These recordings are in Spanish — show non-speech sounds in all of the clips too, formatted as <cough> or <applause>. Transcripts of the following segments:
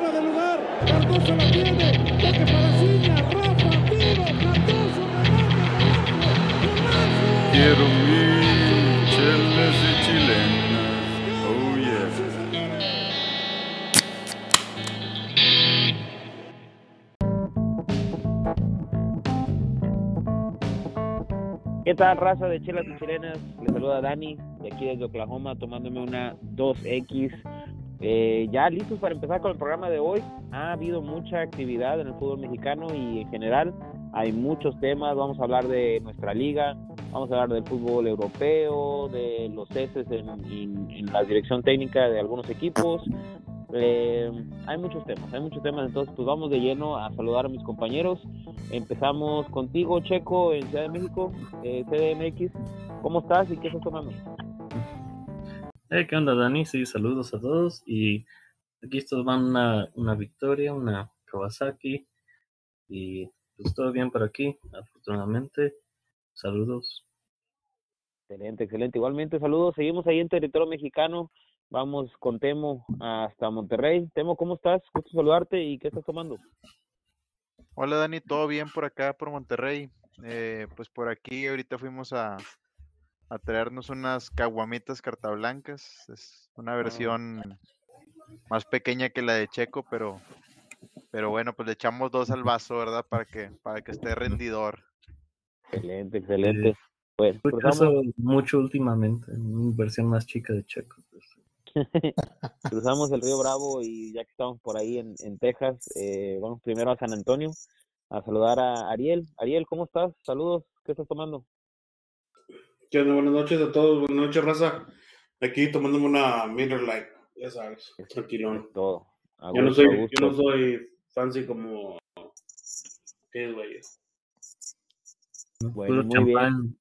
fuera de lugar. Cardoso la tiene. Toque para Ciña. Rafa, tiro. Cardoso, remate. Quiero mil chelas y chilenas. Oh yeah. ¿Qué tal, raza de chelas y chilenas? Les saluda Dani, de aquí desde Oklahoma, tomándome una 2X. Eh, ya listos para empezar con el programa de hoy. Ha habido mucha actividad en el fútbol mexicano y en general hay muchos temas. Vamos a hablar de nuestra liga, vamos a hablar del fútbol europeo, de los ceses en, la dirección técnica de algunos equipos. Eh, hay muchos temas, hay muchos temas. Entonces, pues vamos de lleno a saludar a mis compañeros. Empezamos contigo, Checo, en Ciudad de México, eh, CDMX. ¿Cómo estás y qué estás tomando? Hey, ¿qué onda, Dani? Sí, saludos a todos. Y aquí estos van una, una victoria, una Kawasaki. Y pues todo bien por aquí, afortunadamente. Saludos. Excelente, excelente. Igualmente, saludos. Seguimos ahí en territorio mexicano. Vamos con Temo hasta Monterrey. Temo, ¿cómo estás? Gusto saludarte y qué estás tomando. Hola Dani, ¿todo bien por acá, por Monterrey? Eh, pues por aquí ahorita fuimos a, a traernos unas caguamitas cartablancas. Es una versión más pequeña que la de Checo, pero, pero bueno, pues le echamos dos al vaso, ¿verdad? Para que, para que esté rendidor. Excelente, excelente. Pues cruzamos, caso mucho últimamente, una versión más chica de Checo. pues. <laughs> cruzamos el río Bravo y ya que estamos por ahí en, en Texas, eh, vamos primero a San Antonio a saludar a Ariel. Ariel, ¿cómo estás? Saludos. ¿Qué estás tomando? ¿Qué onda? Buenas noches a todos, buenas noches, raza. Aquí tomándome una Miller Light, ya sabes, tranquilón. Todo. Yo no soy, yo no soy fancy como aquellos güeyes. ¿no? Bueno, muy bien.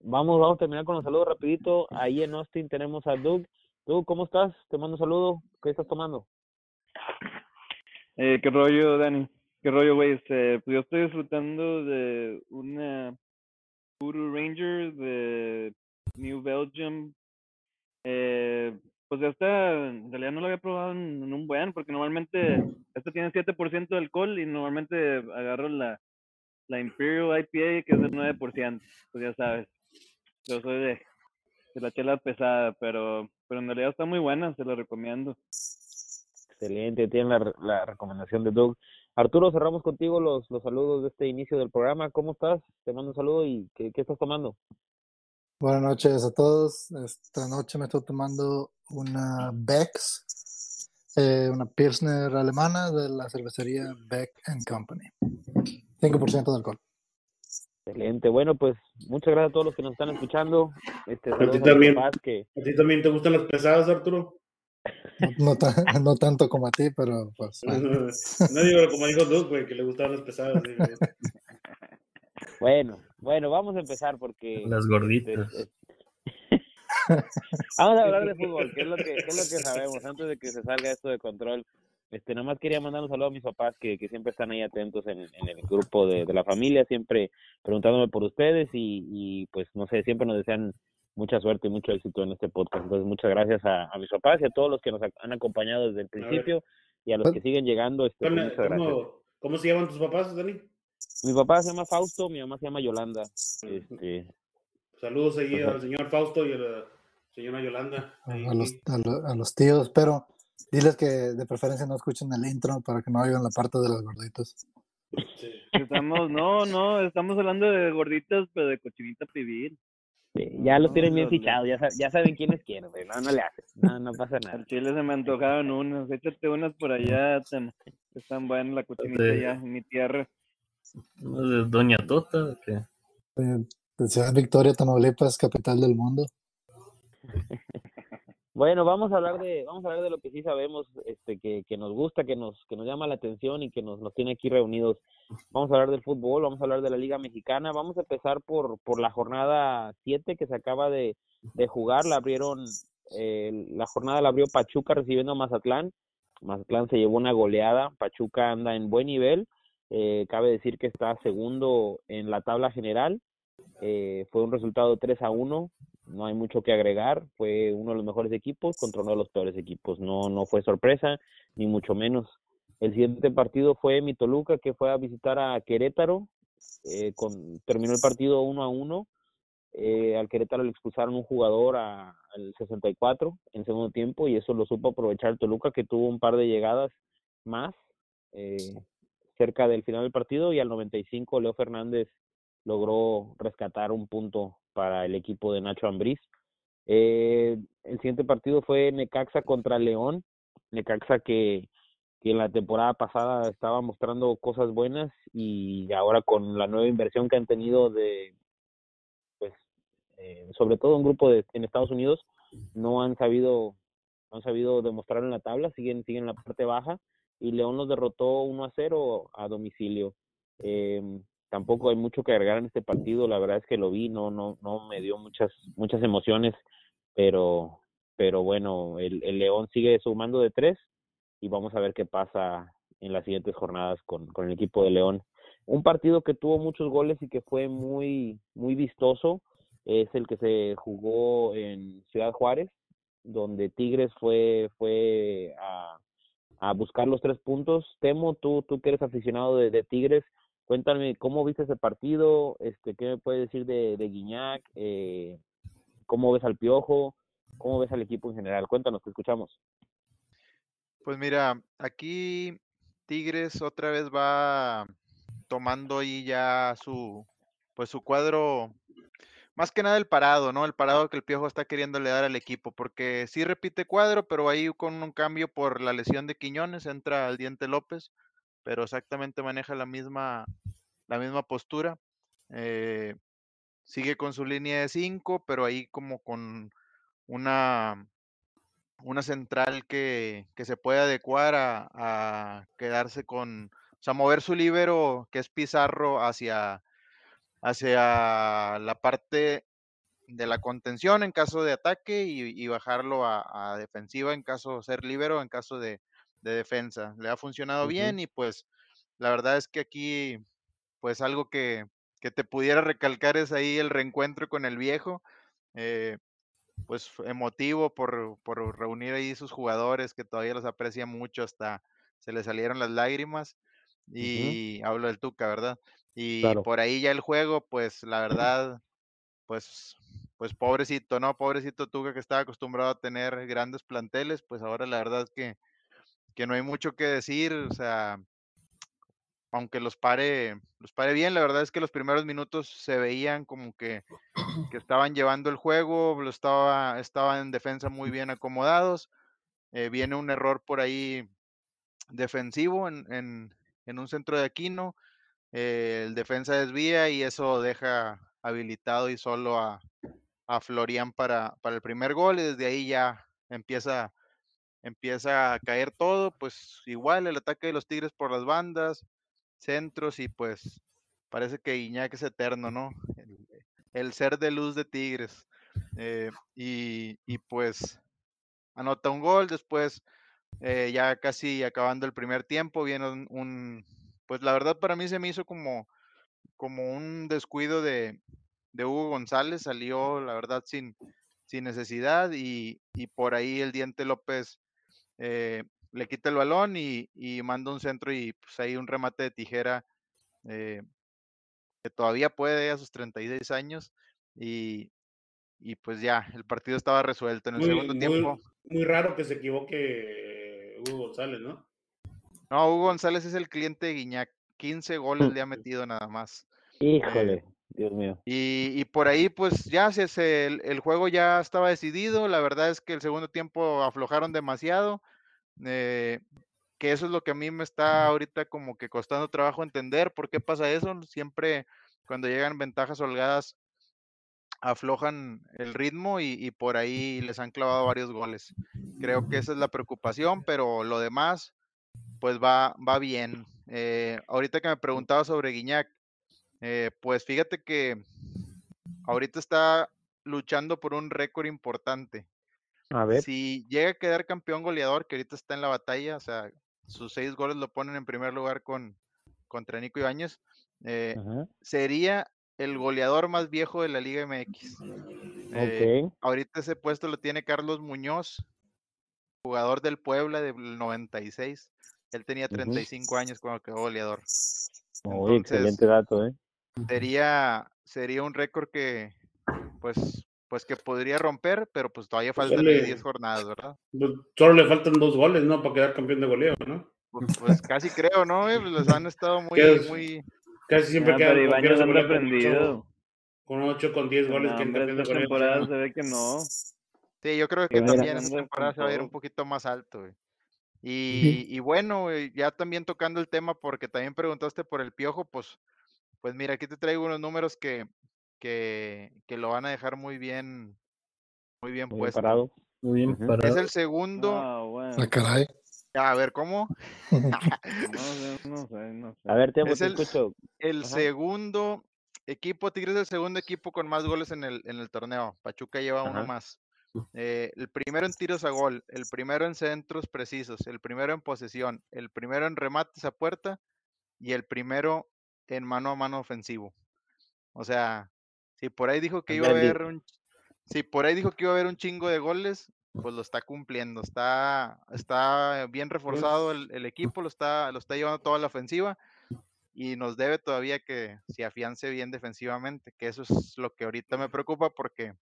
Vamos, vamos a terminar con los saludos rapidito. Ahí en Austin tenemos a Doug. Doug, ¿cómo estás? Te mando un saludo. ¿Qué estás tomando? Eh, ¿Qué rollo, Dani? ¿Qué rollo, güey? Este, pues yo estoy disfrutando de una Voodoo Ranger de New Belgium. Eh, pues esta, en realidad no lo había probado en, un buen, porque normalmente esta tiene 7% de alcohol y normalmente agarro la, la Imperial IPA que es del 9%, pues ya sabes. Yo soy de, de la chela pesada, pero, pero en realidad está muy buena, se la recomiendo. Excelente, tienen la, la recomendación de Doug. Arturo, cerramos contigo los, los saludos de este inicio del programa. ¿Cómo estás? Te mando un saludo y ¿qué, qué estás tomando? Buenas noches a todos. Esta noche me estoy tomando una Beck's, eh, una Pilsner alemana de la cervecería Beck Company. 5% de alcohol. Excelente. Bueno, pues muchas gracias a todos los que nos están escuchando. Este, A ti a también. papás que ¿A ti también te gustan las pesadas, Arturo? No, no ta- <laughs> no tanto como a ti, pero pues. <laughs> bueno. no digo como dijo Doug, güey, que le gustaban las pesadas. digo. Bueno, bueno, vamos a empezar porque Las este, gorditas. <laughs> es- vamos a hablar de fútbol, que es lo que, que es lo que sabemos antes de que se salga esto de control. Este, nada más quería mandar un saludo a mis papás que, que siempre están ahí atentos en, en el grupo de, de la familia, siempre preguntándome por ustedes y, y pues no sé, siempre nos desean mucha suerte y mucho éxito en este podcast. Entonces, muchas gracias a, a mis papás y a todos los que nos ha- han acompañado desde el principio y a los que siguen llegando. Este, pues, ¿Cómo, muchas gracias. cómo- cómo se llaman tus papás, Dani? Mi papá se llama Fausto, mi mamá se llama Yolanda. Este, Saludos ahí Ajá. al señor Fausto y a la señora Yolanda. ahí. A los, a, lo- a los tíos, pero diles que de preferencia no escuchen el intro para que no oigan la parte de los gorditos. Sí. Estamos, no, no, estamos hablando de gorditas, pero de cochinita pibil. Sí, ya los No, tienen bien fichados, ya, ya saben quiénes quieren, güey. No, no le haces. No, no pasa <laughs> nada. Al chile se me antojaron unas. Échate unas por allá, Temo. Están buenas la cochinita Sí. allá en mi tierra. ¿No es Doña Tota? o qué? Eh, de Ciudad Victoria, Tamaulipas, capital del mundo. <laughs> Bueno, vamos a hablar de, vamos a hablar de lo que sí sabemos, este, que, que nos gusta, que nos, que nos llama la atención y que nos, nos tiene aquí reunidos. Vamos a hablar del fútbol, vamos a hablar de la Liga Mexicana, vamos a empezar por, por la jornada 7 que se acaba de, de jugar, la abrieron, eh, la jornada la abrió Pachuca recibiendo a Mazatlán, Mazatlán se llevó una goleada, Pachuca anda en buen nivel, eh, cabe decir que está segundo en la tabla general, eh, fue un resultado 3 a 1, no hay mucho que agregar. Fue uno de los mejores equipos contra uno de los peores equipos. No, no fue sorpresa, ni mucho menos. El siguiente partido fue mi Toluca, que fue a visitar a Querétaro. Eh, con, terminó el partido uno a uno. Eh, al Querétaro le expulsaron un jugador a- al 64 en segundo tiempo y eso lo supo aprovechar Toluca, que tuvo un par de llegadas más eh, cerca del final del partido y al 95 Leo Fernández logró rescatar un punto para el equipo de Nacho Ambriz. Eh, el siguiente partido fue Necaxa contra León. Necaxa que, en la temporada pasada estaba mostrando cosas buenas y ahora con la nueva inversión que han tenido de, pues, eh, sobre todo un grupo de, en Estados Unidos, no han sabido, no han sabido demostrar en la tabla, siguen, siguen en la parte baja y León los derrotó 1 a 0 a domicilio. Eh, tampoco hay mucho que agregar en este partido, la verdad es que lo vi, no, no, no me dio muchas, muchas emociones, pero, pero bueno, el, el León sigue sumando de tres y vamos a ver qué pasa en las siguientes jornadas con, con el equipo de León. Un partido que tuvo muchos goles y que fue muy, muy vistoso es el que se jugó en Ciudad Juárez, donde Tigres fue, fue a, a buscar los tres puntos. Temo, tú, tú que eres aficionado de, de Tigres, cuéntame cómo viste ese partido, este, qué me puedes decir de, de Guiñac, eh, cómo ves al Piojo, cómo ves al equipo en general. Cuéntanos, te escuchamos. Pues mira, aquí Tigres otra vez va tomando ahí ya su, pues su cuadro, más que nada el parado, ¿no? El parado que el Piojo está queriéndole dar al equipo, porque sí repite cuadro, pero ahí con un cambio por la lesión de Quiñones, entra al Diente López, pero exactamente maneja la misma, la misma postura. eh, sigue con su línea de 5, pero ahí como con una, una central que, que se puede adecuar a, quedarse con, o sea, mover su líbero, que es Pizarro, hacia, hacia la parte de la contención en caso de ataque y, bajarlo a, a defensiva en caso de ser líbero, en caso de, de defensa. Le ha funcionado bien y pues la verdad es que aquí, pues algo que, que te pudiera recalcar es ahí el reencuentro con el viejo. eh, pues emotivo por, por reunir ahí sus jugadores que todavía los aprecia mucho, hasta se le salieron las lágrimas. Y hablo del Tuca, ¿verdad? Y Claro. por ahí ya el juego, pues la verdad, pues, pues pobrecito, ¿no? Pobrecito Tuca que estaba acostumbrado a tener grandes planteles, pues ahora la verdad es que, que no hay mucho que decir, o sea, aunque los pare, los pare bien, la verdad es que los primeros minutos se veían como que, que <clears throat> estaban llevando el juego, lo estaba, estaban en defensa muy bien acomodados. eh, viene un error por ahí defensivo en, en- en un centro de Aquino. eh, el defensa desvía y eso deja habilitado y solo a, a Florian para, para el primer gol y desde ahí ya empieza, empieza a caer todo. Pues igual el ataque de los Tigres por las bandas, centros y pues parece que Iñak es eterno, ¿no? El, ser de luz de Tigres. eh, y, y, pues anota un gol, después eh, ya casi acabando el primer tiempo, viene un, un, pues la verdad para mí se me hizo como, como un descuido de, de Hugo González, salió la verdad sin, sin necesidad y, y por ahí el Diente López eh, le quita el balón y, y, manda un centro y pues ahí un remate de tijera eh, que todavía puede a sus 36 años y, y pues ya, el partido estaba resuelto en el Muy, segundo muy, tiempo. muy raro que se equivoque Hugo González, ¿no? No, Hugo González es el cliente de Guiñac, 15 goles le ha <laughs> metido nada más. Híjole, Eh, Dios mío. y, y por ahí, pues ya se, se- el, el juego ya estaba decidido. La verdad es que el segundo tiempo aflojaron demasiado. eh, que eso es lo que a mí me está ahorita como que costando trabajo entender. ¿Por qué pasa eso? Siempre cuando llegan ventajas holgadas aflojan el ritmo y, y por ahí les han clavado varios goles. Creo que esa es la preocupación, pero lo demás, pues va, va bien. Eh, ahorita que me preguntaba sobre Guiñac, eh, pues fíjate que ahorita está luchando por un récord importante. A ver. Si llega a quedar campeón goleador, que ahorita está en la batalla, o sea, sus seis goles lo ponen en primer lugar con contra Nico Ibáñez, eh, sería el goleador más viejo de la Liga MX. Eh, ahorita ese puesto lo tiene Carlos Muñoz, jugador del Puebla del 96. Él tenía Ujú. 35 años cuando quedó goleador. Entonces, excelente dato, ¿eh? Sería, sería un récord que, pues, pues que podría romper, pero pues todavía Pues faltan sale- 10 jornadas, ¿verdad? Pues, Solo le faltan dos goles, ¿no? Para quedar campeón de goleo, ¿no? Pues, pues casi creo, ¿no? Eh, Pues les han estado <laughs> muy, muy, Casi siempre Ah, quedan campeones de aprendido. ocho- con 8 con 10 goles No, que hombre, campeón de esta goleo. temporada se ve que no. Sí, yo creo que también esta Anda temporada se va a ir un poquito más alto, güey. Y, y bueno, ya también tocando el tema, porque también preguntaste por el piojo, pues, pues mira, aquí te traigo unos números que, que, que lo van a dejar muy bien, muy bien Muy bien puesto. parado. Muy bien Ujú. Es parado. el segundo, Ah, bueno. Ah, caray. a ver, ¿cómo? <laughs> <laughs> No sé, no sé, no sé. A ver, Temo, Es te el- escucho. El Ajá. segundo equipo, Tigres es el segundo equipo con más goles en el, en el torneo. Pachuca lleva uno más. Eh, el primero en tiros a gol, el primero en centros precisos, el primero en posesión, el primero en remates a puerta y el primero en mano a mano ofensivo. O sea, si por ahí dijo que iba a haber un, si por ahí dijo que iba a haber un chingo de goles, pues lo está cumpliendo. Está, está bien reforzado el, el equipo, lo está, lo está llevando toda la ofensiva y nos debe todavía que se afiance bien defensivamente, que eso es lo que ahorita me preocupa porque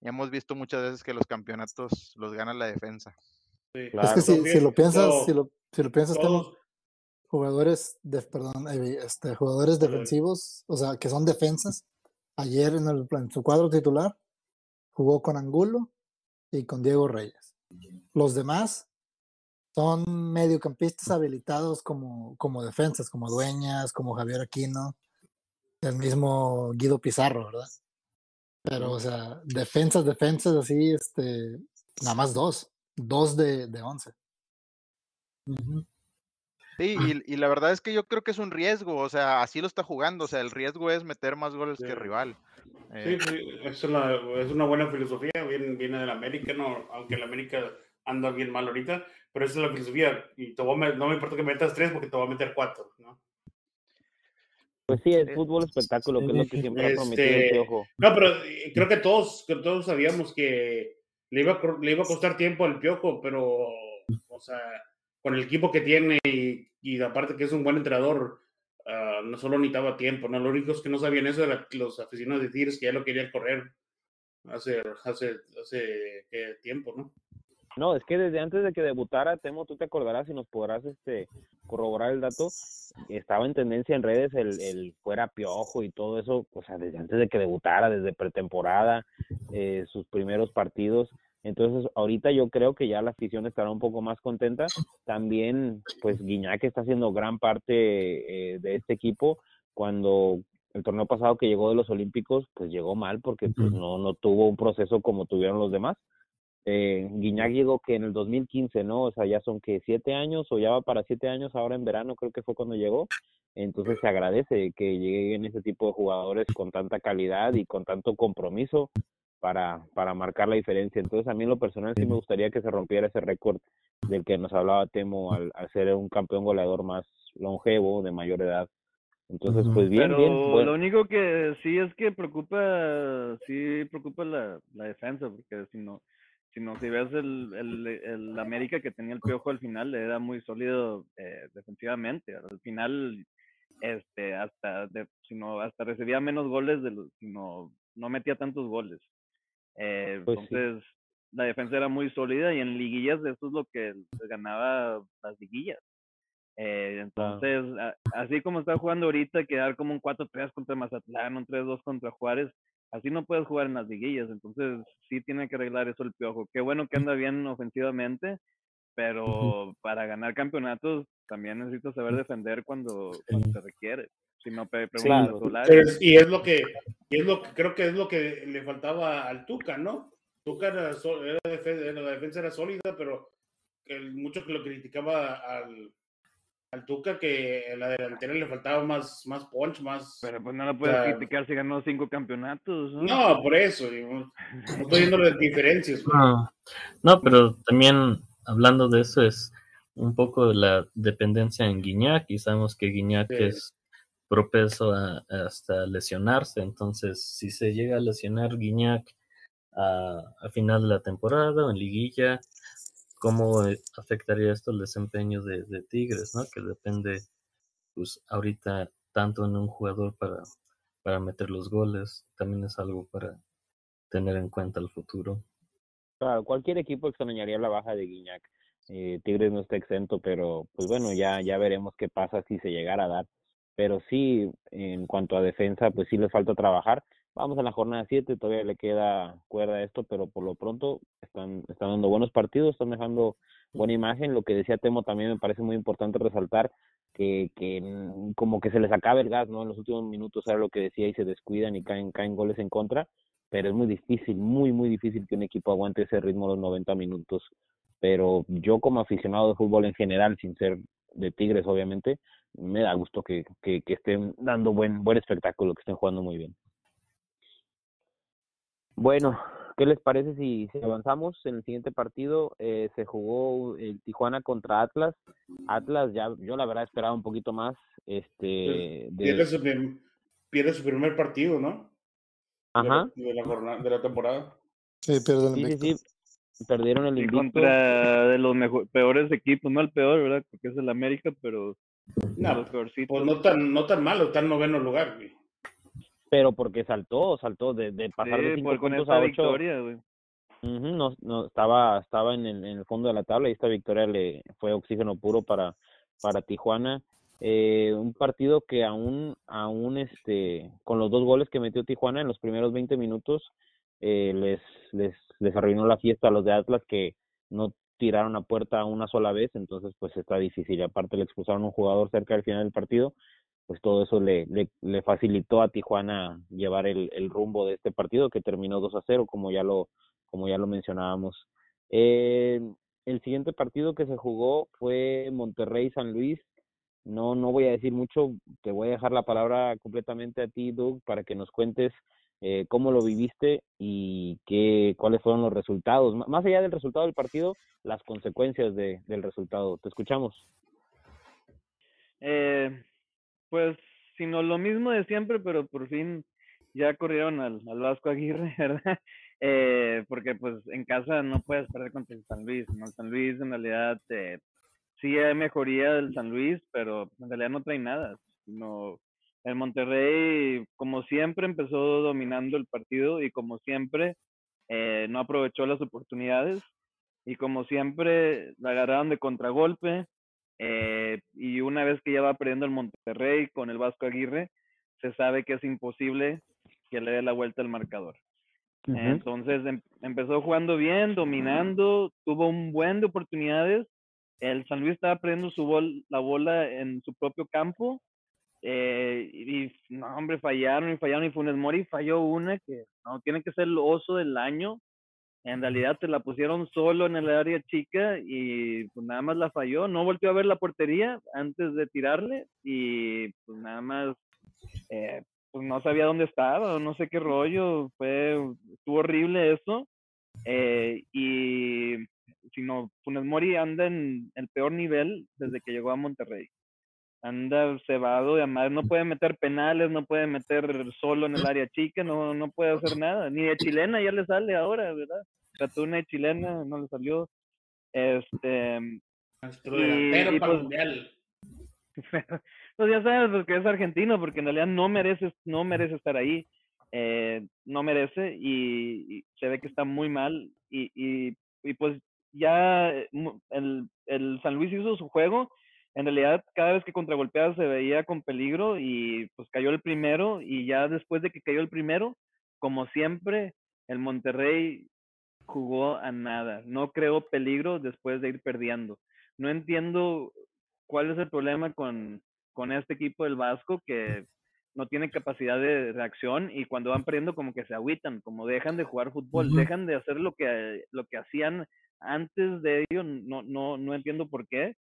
ya hemos visto muchas veces que los campeonatos los gana la defensa. Sí. Claro. Es que si, si lo piensas, Todo- si lo, si lo piensas, todos- jugadores de, perdón, este, jugadores defensivos, o sea, que son defensas. Ayer en, el, en su cuadro titular jugó con Angulo y con Diego Reyes. Los demás son mediocampistas habilitados como, como defensas, como Dueñas, como Javier Aquino, el mismo Guido Pizarro, ¿verdad? Pero, o sea, defensas, defensas así, este, nada más dos, dos de, de once. Ujú. Sí, y, y la verdad es que yo creo que es un riesgo, o sea, así lo está jugando, o sea, el riesgo es meter más goles que el rival. Sí, Eh, sí, es una, es una buena filosofía, viene, viene del América, no, aunque el América anda bien mal ahorita, pero esa es la filosofía, y te voy a no me importa que metas tres porque te voy a meter cuatro, ¿no? Pues sí, es Eh, fútbol espectáculo, que es lo que siempre ha prometido el Este, Piojo. No, pero eh, creo que todos, que todos sabíamos que le iba, a, le iba a costar tiempo al Piojo, pero, o sea, con el equipo que tiene y, y aparte que es un buen entrenador, ah, no solo necesitaba tiempo, ¿no? Lo único que no sabían eso eran los aficionados de Tigres que ya lo querían correr hace, hace, hace ¿qué tiempo, ¿no? No, es que desde antes de que debutara, Temo, tú te acordarás y nos podrás este, corroborar el dato, estaba en tendencia en redes el, el fuera piojo y todo eso, o sea, desde antes de que debutara, desde pretemporada, eh, sus primeros partidos. Entonces, ahorita yo creo que ya la afición estará un poco más contenta. También, pues, Guiñac está haciendo gran parte eh, de este equipo. Cuando el torneo pasado que llegó de los Olímpicos, pues llegó mal porque pues, no, no tuvo un proceso como tuvieron los demás. Eh, Guiñac llegó que en el 2015, ¿no? O sea, ya son que siete años o ya va para siete años, ahora en verano creo que fue cuando llegó. Entonces se agradece que lleguen ese tipo de jugadores con tanta calidad y con tanto compromiso para, para marcar la diferencia. Entonces a mí en lo personal sí me gustaría que se rompiera ese récord del que nos hablaba Temo al, al ser un campeón goleador más longevo, de mayor edad. Entonces, pues bien, Pero bien. lo Bueno, único que sí es que preocupa, sí preocupa la, la defensa, porque si no, si no, si ves el, el, el América que tenía el piojo al final, era muy sólido eh, defensivamente. Al final, este, hasta, de, sino, hasta recibía menos goles, de los, sino, no metía tantos goles. Eh, Pues sí. entonces, la defensa era muy sólida y en liguillas eso es lo que ganaba las liguillas. Eh, entonces, a- así como está jugando ahorita, quedar como un 4-3 contra Mazatlán, un 3-2 contra Juárez, así no puedes jugar en las liguillas. Entonces, sí tiene que arreglar eso el piojo. Qué bueno que anda bien ofensivamente, pero para ganar campeonatos también necesitas saber defender cuando, cuando se requiere. Si Claro. Y es lo que, y es lo que creo que es lo que le faltaba al Tuca, ¿no? Tuca era, la defensa era sólida, pero el, mucho que lo criticaba al, al Tuca que en la delantera le faltaba más, más punch, más. Pero pues no lo puedes sea, criticar si ganó cinco campeonatos. ¿no? No, por eso. digo, no estoy viendo las diferencias. No, no, pero también hablando de eso es un poco de la dependencia en Guiñac y sabemos que Guiñac Sí. es propenso a, hasta lesionarse. Entonces, si se llega a lesionar Guiñac a, a final de la temporada o en liguilla, ¿cómo eh, afectaría esto el desempeño de, de Tigres, ¿no? Que depende, pues, ahorita tanto en un jugador para, para meter los goles, también es algo para tener en cuenta el futuro. Claro, cualquier equipo extrañaría la baja de Guiñac. Eh, Tigres no está exento, pero pues bueno, ya, ya veremos qué pasa si se llegara a dar. Pero sí, en cuanto a defensa, pues sí les falta trabajar. Vamos a la jornada 7, todavía le queda cuerda esto, pero por lo pronto están, están dando buenos partidos, están dejando buena imagen. Lo que decía Temo también me parece muy importante resaltar que, que como que se les acaba el gas, ¿no? En los últimos minutos era lo que decía y se descuidan y caen, caen goles en contra pero es muy difícil, muy, muy difícil que un equipo aguante ese ritmo los 90 minutos. Pero yo como aficionado de fútbol en general, sin ser de Tigres obviamente, me da gusto que, que, estén dando buen, buen espectáculo, que estén jugando muy bien. Bueno, ¿qué les parece si, si avanzamos? En el siguiente partido eh, se jugó el Tijuana contra Atlas. Atlas ya, yo la verdad esperaba un poquito más. Este, pierde, su, pierde su primer partido, ¿no? Ajá. De, la, jornada, de la temporada. Sí, pierden el sí, sí, Perdieron el invicto. contra de los mejor, peores equipos, no el peor, ¿verdad? Porque es el América, pero no, los Pues no tan, no tan malo, está en noveno lugar, güey. Pero porque saltó, saltó de, de pasar de cinco puntos a ocho. Victoria, güey. no, no, estaba, estaba en el, en el fondo de la tabla y esta victoria le fue oxígeno puro para, para Tijuana. Eh, un partido que aún, aún este, con los dos goles que metió Tijuana en los primeros 20 minutos, eh, les, les, les arruinó la fiesta a los de Atlas que no tiraron a puerta una sola vez, entonces pues está difícil. Y aparte le expulsaron un jugador cerca del final del partido, pues todo eso le, le, facilitó a Tijuana llevar el, el, rumbo de este partido que terminó 2 a 0, como ya lo, como ya lo mencionábamos. Eh, el siguiente partido que se jugó fue Monterrey-San Luis. No, no voy a decir mucho, te voy a dejar la palabra completamente a ti, Doug, para que nos cuentes eh, cómo lo viviste y qué, cuáles fueron los resultados. más allá del resultado del partido, las consecuencias de, del resultado. Te escuchamos. Eh, pues, sino lo mismo de siempre, pero por fin ya corrieron al, al Vasco Aguirre, <laughs> ¿verdad? Eh, porque pues en casa no puedes perder contra el San Luis, ¿no? San Luis en realidad eh, sí hay mejoría del San Luis, pero en realidad no trae nada. No, el Monterrey, como siempre, empezó dominando el partido y como siempre, eh, no aprovechó las oportunidades y como siempre, la agarraron de contragolpe. Eh, y una vez que ya va perdiendo el Monterrey con el Vasco Aguirre, se sabe que es imposible que le dé la vuelta al marcador. Entonces em, empezó jugando bien, dominando, tuvo un buen de oportunidades el San Luis estaba perdiendo su bol, la bola en su propio campo. Eh, y, no, hombre, fallaron y fallaron. Y Funes Mori falló una que no tiene que ser el oso del año. En realidad te la pusieron solo en el área chica y pues nada más la falló. No volvió a ver la portería antes de tirarle y pues nada más eh, pues no sabía dónde estaba, no sé qué rollo. Fue, estuvo horrible eso. Eh, y sino Funes Mori anda en el peor nivel desde que llegó a Monterrey. Anda cebado y además no puede meter penales, no puede meter solo en el área chica, no, no puede hacer nada. Ni de chilena ya le sale ahora, ¿verdad? Trató una de chilena, no le salió. Este. y, pues, <laughs> pues, ya sabes, porque es argentino, porque en realidad no merece, no merece estar ahí. Eh, no merece y, se ve que está muy mal y, y, y pues ya eh, el, el San Luis hizo su juego. En realidad, cada vez que contragolpeaba se veía con peligro y pues cayó el primero y ya después de que cayó el primero, como siempre, el Monterrey jugó a nada. No creó peligro después de ir perdiendo. No entiendo cuál es el problema con, con este equipo del Vasco que no tiene capacidad de reacción y cuando van perdiendo como que se agüitan, como dejan de jugar fútbol, dejan de hacer lo que, lo que hacían antes de ello, no, no, no entiendo por qué.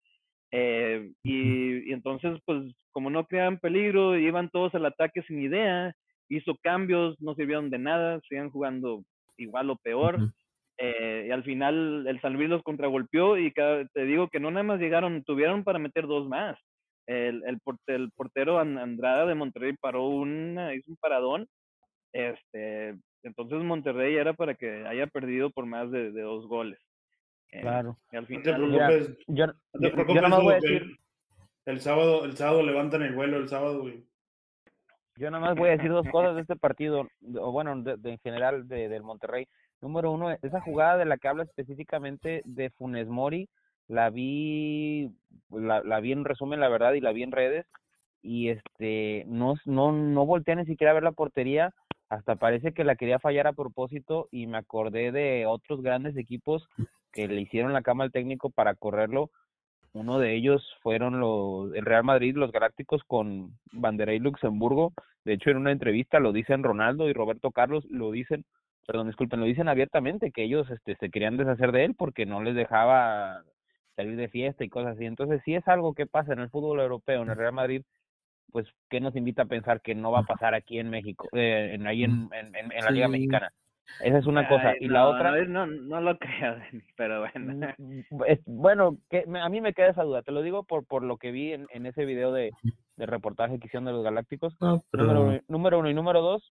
Eh, y, entonces, pues, como no creaban peligro, iban todos al ataque sin idea, hizo cambios, no sirvieron de nada, siguen jugando igual o peor. Eh, y al final el San Luis los contragolpeó y te digo que no nada más llegaron, tuvieron para meter dos más. el, el, el portero An- Andrada de Monterrey paró una, hizo un paradón. Este, entonces Monterrey era para que haya perdido por más de, de dos goles. Eh, Claro. y al No te preocupes. yo, No te yo, yo preocupes, voy a decir, el, el sábado, el sábado levantan el vuelo el sábado, güey. yo nada más voy a decir dos cosas de este partido, o bueno, de, de- en general de, del Monterrey. Número uno, esa jugada de la que habla específicamente de Funes Mori, la vi, la, la vi en resumen, la verdad, y la vi en redes, y este, no, no, no volteé ni siquiera a ver la portería, hasta parece que la quería fallar a propósito, y me acordé de otros grandes equipos que le hicieron la cama al técnico para correrlo. Uno de ellos fueron los, el Real Madrid, los Galácticos con Banderay Luxemburgo. De hecho, en una entrevista lo dicen Ronaldo y Roberto Carlos, lo dicen, perdón, disculpen, lo dicen abiertamente, que ellos este, se querían deshacer de él porque no les dejaba salir de fiesta y cosas así. Entonces, si es algo que pasa en el fútbol europeo, en el Real Madrid, pues, ¿qué nos invita a pensar que no va a pasar aquí en México, eh, en, ahí en, en, en- en la Liga. Mexicana? Esa es una cosa. y la otra... No, no, lo creo, Denis, pero bueno. Mm, es- bueno, que me- a mí me queda esa duda. Te lo digo por por lo que vi en, en ese video de, de reportaje que hicieron de los Galácticos. No, pero Número, uno- número uno y número dos,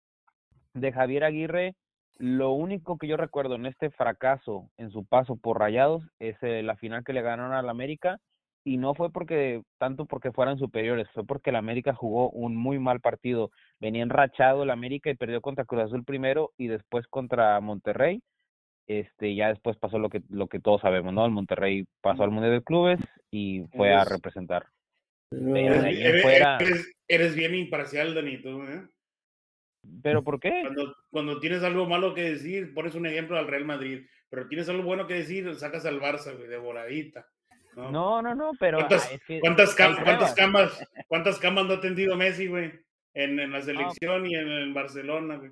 de Javier Aguirre, lo único que yo recuerdo en este fracaso en su paso por Rayados es eh, la final que le ganaron al América y no fue porque tanto porque fueran superiores, fue porque el América jugó un muy mal partido. Venía enrachado el América y perdió contra Cruz Azul primero y después contra Monterrey. Este, ya después pasó lo que lo que todos sabemos, ¿no? El Monterrey pasó al Mundial de Clubes y fue a Eres- representar. pero- Pero Eres, ahí eres- fuera- eres- bien imparcial, Danito, ¿eh? ¿Pero por qué? Cuando, cuando tienes algo malo que decir, pones un ejemplo al Real Madrid, pero tienes algo bueno que decir, sacas al Barça, güey, de voladita. ¿no? No, no, no, pero ¿Cuántas, ah, es que cuántas, cam- cuántas camas, cuántas camas no ha atendido Messi, güey? En, en la selección y en el Barcelona, güey.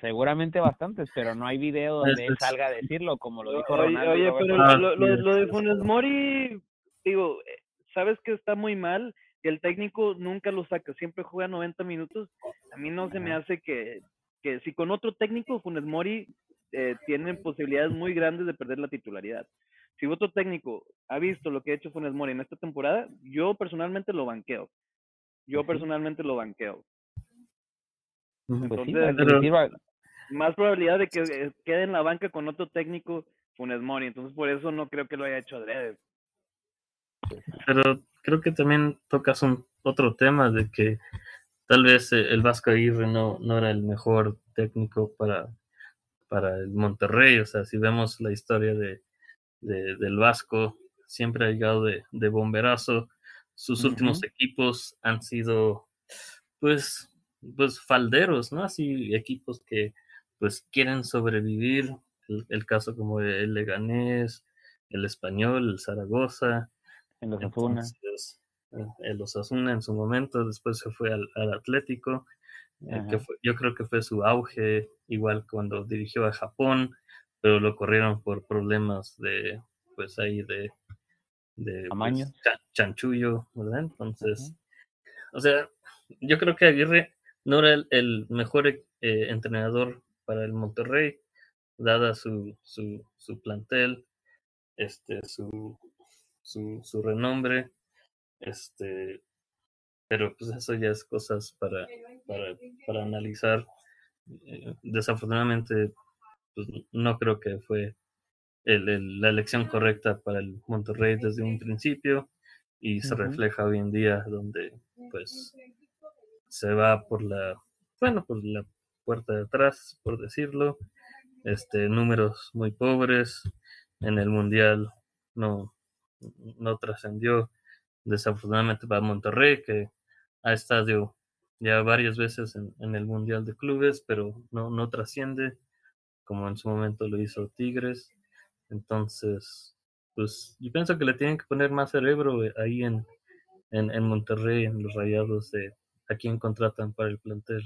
Seguramente bastantes, pero no hay video donde él Es- es- salga a decirlo, como lo dijo Oye, Ronaldo. y oye, pero Ah, lo, lo, sí, lo de Funes Mori, digo, eh, sabes que está muy mal, que el técnico nunca lo saca, siempre juega 90 minutos. A mí no se me hace que, que si con otro técnico Funes Mori eh, tiene posibilidades muy grandes de perder la titularidad. Si otro técnico ha visto lo que ha hecho Funes Mori en esta temporada, yo personalmente lo banqueo. Yo personalmente lo banqueo. Pues sí, entonces, pero- sirva- Más probabilidad de que eh, quede en la banca con otro técnico Funes Mori. Entonces, por eso no creo que lo haya hecho adrede. Pero creo que también tocas un otro tema de que tal vez eh, el Vasco Aguirre no, no era el mejor técnico para, para el Monterrey. O sea, si vemos la historia de, de- del Vasco, siempre ha llegado de, de bomberazo. Sus últimos equipos han sido, pues, pues falderos, ¿no? Así equipos que, pues, quieren sobrevivir. El, el caso como el Leganés, el Español, el Zaragoza. en los. Entonces, eh, el Osasuna en su momento, después se fue al, al Atlético, eh, que fue- yo creo que fue su auge, igual cuando dirigió a Japón, pero lo corrieron por problemas de, pues ahí de, de pues, chanchullo, ¿verdad? Entonces, o sea, yo creo que Aguirre no era el, el mejor eh, entrenador para el Monterrey, dada su, su, su plantel, este, su, su, su renombre, este, pero pues eso ya es cosas para, para, para analizar. Eh, desafortunadamente, pues no creo que fue el- el- la elección correcta para el Monterrey desde un principio y se refleja hoy en día donde pues se va por la bueno por la puerta de atrás por decirlo. Este números muy pobres en el mundial no no trascendió. Desafortunadamente para Monterrey que ha estado ya varias veces en, en el mundial de clubes pero no no trasciende como en su momento lo hizo Tigres entonces pues yo pienso que le tienen que poner más cerebro ahí en en, en Monterrey en los Rayados de a quién contratan para el plantel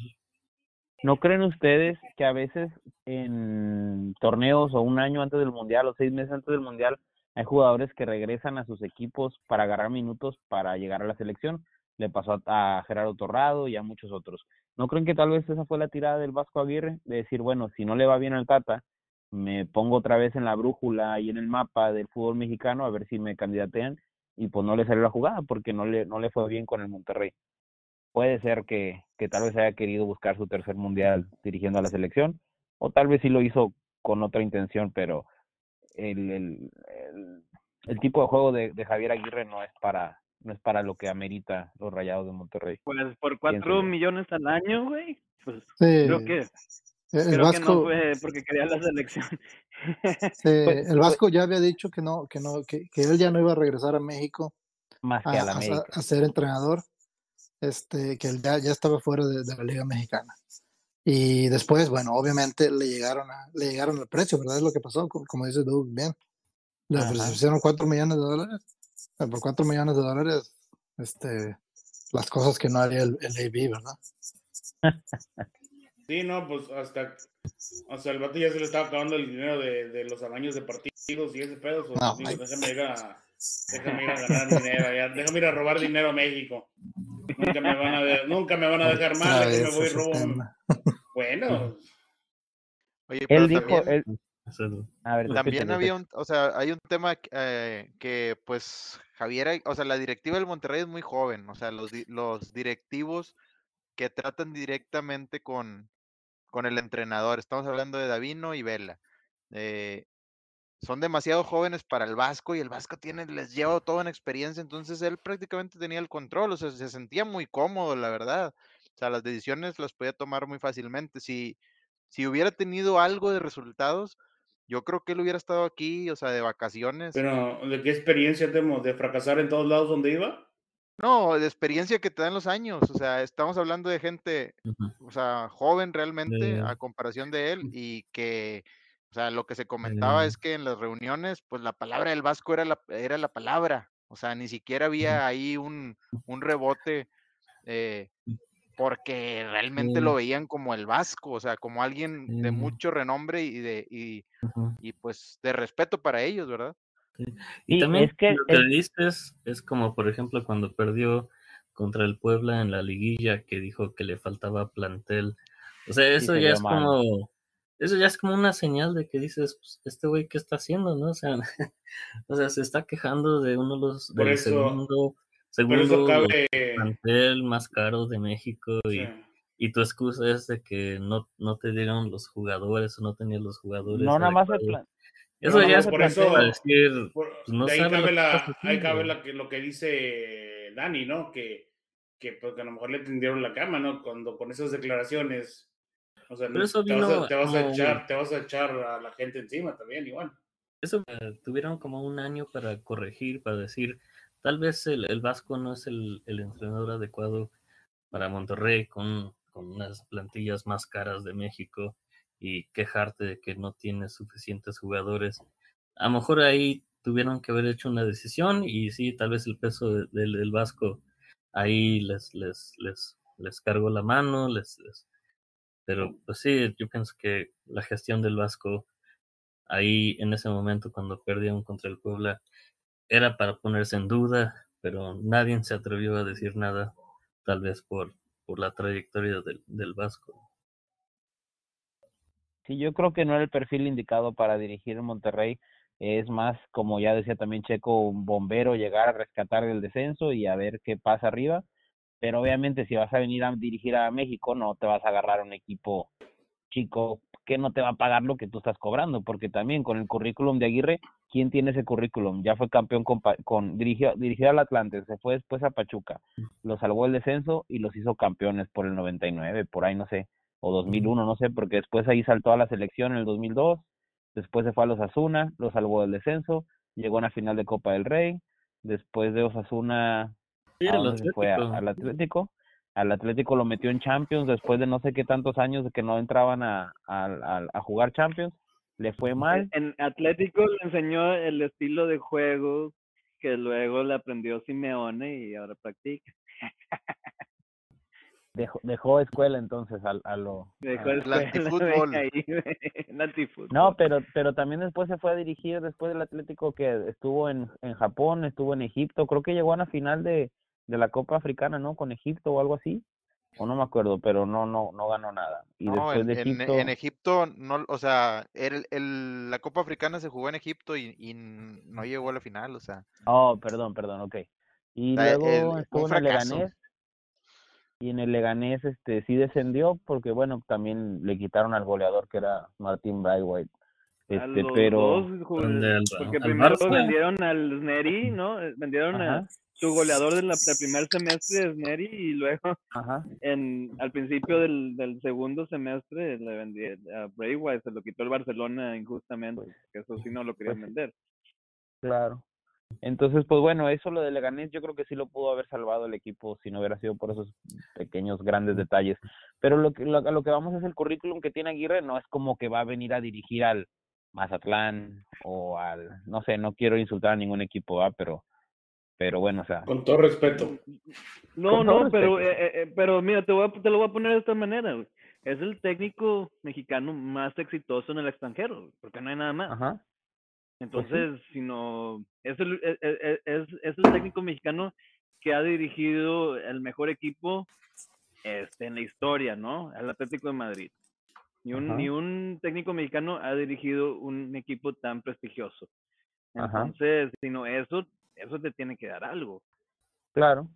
¿No creen ustedes que a veces en torneos o un año antes del Mundial o seis meses antes del Mundial hay jugadores que regresan a sus equipos para agarrar minutos para llegar a la selección? Le pasó a, a Gerardo Torrado y a muchos otros. ¿No creen que tal vez esa fue la tirada del Vasco Aguirre? De decir, bueno, si no le va bien al Tata, me pongo otra vez en la brújula y en el mapa del fútbol mexicano a ver si me candidatean y pues no le salió la jugada porque no le, no le fue bien con el Monterrey. Puede ser que, que tal vez haya querido buscar su tercer mundial dirigiendo a la selección, o tal vez sí lo hizo con otra intención, pero el, el, el, el tipo de juego de, de Javier Aguirre no es para no es para lo que amerita los Rayados de Monterrey. Pues por cuatro millones al año, güey. Pues Sí, creo que, el creo que no Vasco, fue porque quería la selección. sí, <laughs> Pues- el Vasco ya había dicho que no, que no, que, que él ya no iba a regresar a México Más a, que a la a- América. a ser entrenador, este, que él ya, ya estaba fuera de, de la Liga Mexicana. Y después, bueno, obviamente le llegaron a, le llegaron al precio, ¿verdad? Es lo que pasó, co- como dice Doug, bien. Le ofrecieron cuatro millones de dólares. Eh, Por cuatro millones de dólares, este, las cosas que no haría el, el AB, ¿verdad? <laughs> Sí, no, pues hasta, hasta el vato ya se le estaba acabando el dinero de, de los amaños de partidos y ese pedo. digo, ay. déjame ir a, déjame ir a ganar dinero, ya, déjame ir a robar dinero a México. Nunca me van a, de- nunca me van a dejar mal, que me voy y robo. Bueno, Oye, pero Él dijo, también, él, a ver, <laughs> también había un, o sea, hay un tema que, eh, que, pues Javier, o sea, la directiva del Monterrey es muy joven, o sea, los, los directivos que tratan directamente con, con el entrenador, estamos hablando de Davino y Vela, eh, son demasiado jóvenes para el Vasco y el Vasco tiene, les lleva toda una experiencia, entonces él prácticamente tenía el control, o sea, se sentía muy cómodo, la verdad. O sea, las decisiones las podía tomar muy fácilmente. Si, si hubiera tenido algo de resultados, yo creo que él hubiera estado aquí, o sea, de vacaciones. pero ¿de qué experiencia tenemos? ¿De fracasar en todos lados donde iba? No, de experiencia que te dan los años, o sea, estamos hablando de gente, o sea, joven realmente a comparación de él y que, o sea, lo que se comentaba es que en las reuniones, pues la palabra del Vasco era la, era la palabra, o sea, ni siquiera había ahí un, un rebote eh, porque realmente lo veían como el Vasco, o sea, como alguien de mucho renombre y de, y pues de respeto para ellos, ¿verdad? Y también es que lo que el- dices es como, por ejemplo, cuando perdió contra el Puebla en la liguilla, que dijo que le faltaba plantel. O sea, sí eso se ya es mal. como, eso ya es como una señal de que dices, pues, este güey, ¿qué está haciendo, no? O sea, <laughs> o sea, se está quejando de uno de los, Por del eso- segundo, segundo cabe. plantel más caro de México sí. y, y tu excusa es de que no, no te dieron los jugadores o no tenías los jugadores No, nada más el plan. Eso No, ya no, se por eso- decir, Por- pues, no de ahí cabe, que la, ahí cabe la que, lo que dice Dani, ¿no? Que, que, pues, que a lo mejor le tendieron la cama, ¿no? Cuando con esas declaraciones, o sea, Pero eso te, vas a, vino te vas a echar, te vas a echar a la gente encima también, igual. Eso eh, tuvieron como un año para corregir, para decir, tal vez el, el Vasco no es el, el entrenador adecuado para Monterrey con, con unas plantillas más caras de México y quejarte de que no tiene suficientes jugadores. A lo mejor ahí tuvieron que haber hecho una decisión y sí, tal vez el peso de- del, del Vasco ahí les, les, les, les cargó la mano, les, les- pero pues sí, yo pienso que la gestión del Vasco ahí en ese momento cuando perdieron contra el Puebla era para ponerse en duda, pero nadie se atrevió a decir nada, tal vez por, por la trayectoria del, del Vasco. Sí, yo creo que no era el perfil indicado para dirigir en Monterrey. Es más, como ya decía también Checo, un bombero, llegar a rescatar el descenso y a ver qué pasa arriba. Pero obviamente si vas a venir a dirigir a México, no te vas a agarrar un equipo chico que no te va a pagar lo que tú estás cobrando, porque también con el currículum de Aguirre, ¿quién tiene ese currículum? Ya fue campeón con, con dirigió, dirigió al Atlante, se fue después a Pachuca, lo salvó el descenso y los hizo campeones por el 99, por ahí no sé, o 2001, no sé, porque después ahí saltó a la selección en el 2002, después se fue a los Asuna, lo salvó del descenso, llegó a una final de Copa del Rey, después de Osasuna Sí, ¿A el dónde se fue? Al Atlético. Al Atlético lo metió en Champions después de no sé qué tantos años de que no entraban a, a, a- a jugar Champions. Le fue mal. En Atlético le enseñó el estilo de juego que luego le aprendió Simeone y ahora practica. <laughs> Dejó, dejó escuela entonces al, a lo. Dejó a- el <laughs> El antifútbol. No, pero, pero también después se fue a dirigir después del Atlético que estuvo en, en Japón, estuvo en Egipto. Creo que llegó a una final de, de la Copa Africana, ¿no? Con Egipto o algo así. o no me acuerdo, pero no, no, no ganó nada. Y No, después en, de en- Egipto, en Egipto, no, o sea, el, el- la Copa Africana se jugó en Egipto y, y no llegó a la final, o sea, oh, perdón, perdón, ok. Y O sea, luego el- estuvo en el. Leganés, y en el Leganés, este, sí descendió, porque bueno, también le quitaron al goleador que era Martín Braithwaite. A Este, los pero, dos, porque al primero Barça. vendieron al Sneri, ¿no? Vendieron a su goleador del, del primer semestre, Sneri, y luego ajá, en al principio del, del segundo semestre le vendí a Braithwaite, se lo quitó el Barcelona injustamente, que eso sí no lo querían pues vender. claro. Entonces, pues bueno, eso lo de Leganés yo creo que sí lo pudo haber salvado el equipo si no hubiera sido por esos pequeños, grandes detalles. Pero lo que, lo, a lo que vamos es el currículum que tiene Aguirre, no es como que va a venir a dirigir al Mazatlán o al, no sé, no quiero insultar a ningún equipo, ¿va? Pero, pero bueno, o sea, Con todo respeto. No, todo no, pero, respeto. eh, eh, eh, pero mira, te, voy a, te lo voy a poner de esta manera, güey. Es el técnico mexicano más exitoso en el extranjero, porque no hay nada más. ajá, pues sí. Entonces, si no, es el, e- e- e- es, es el técnico mexicano que ha dirigido el mejor equipo este, en la historia, ¿no? El Atlético de Madrid. Ni un, ni un técnico mexicano ha dirigido un equipo tan prestigioso. Entonces, si no, eso, eso te tiene que dar algo. Claro,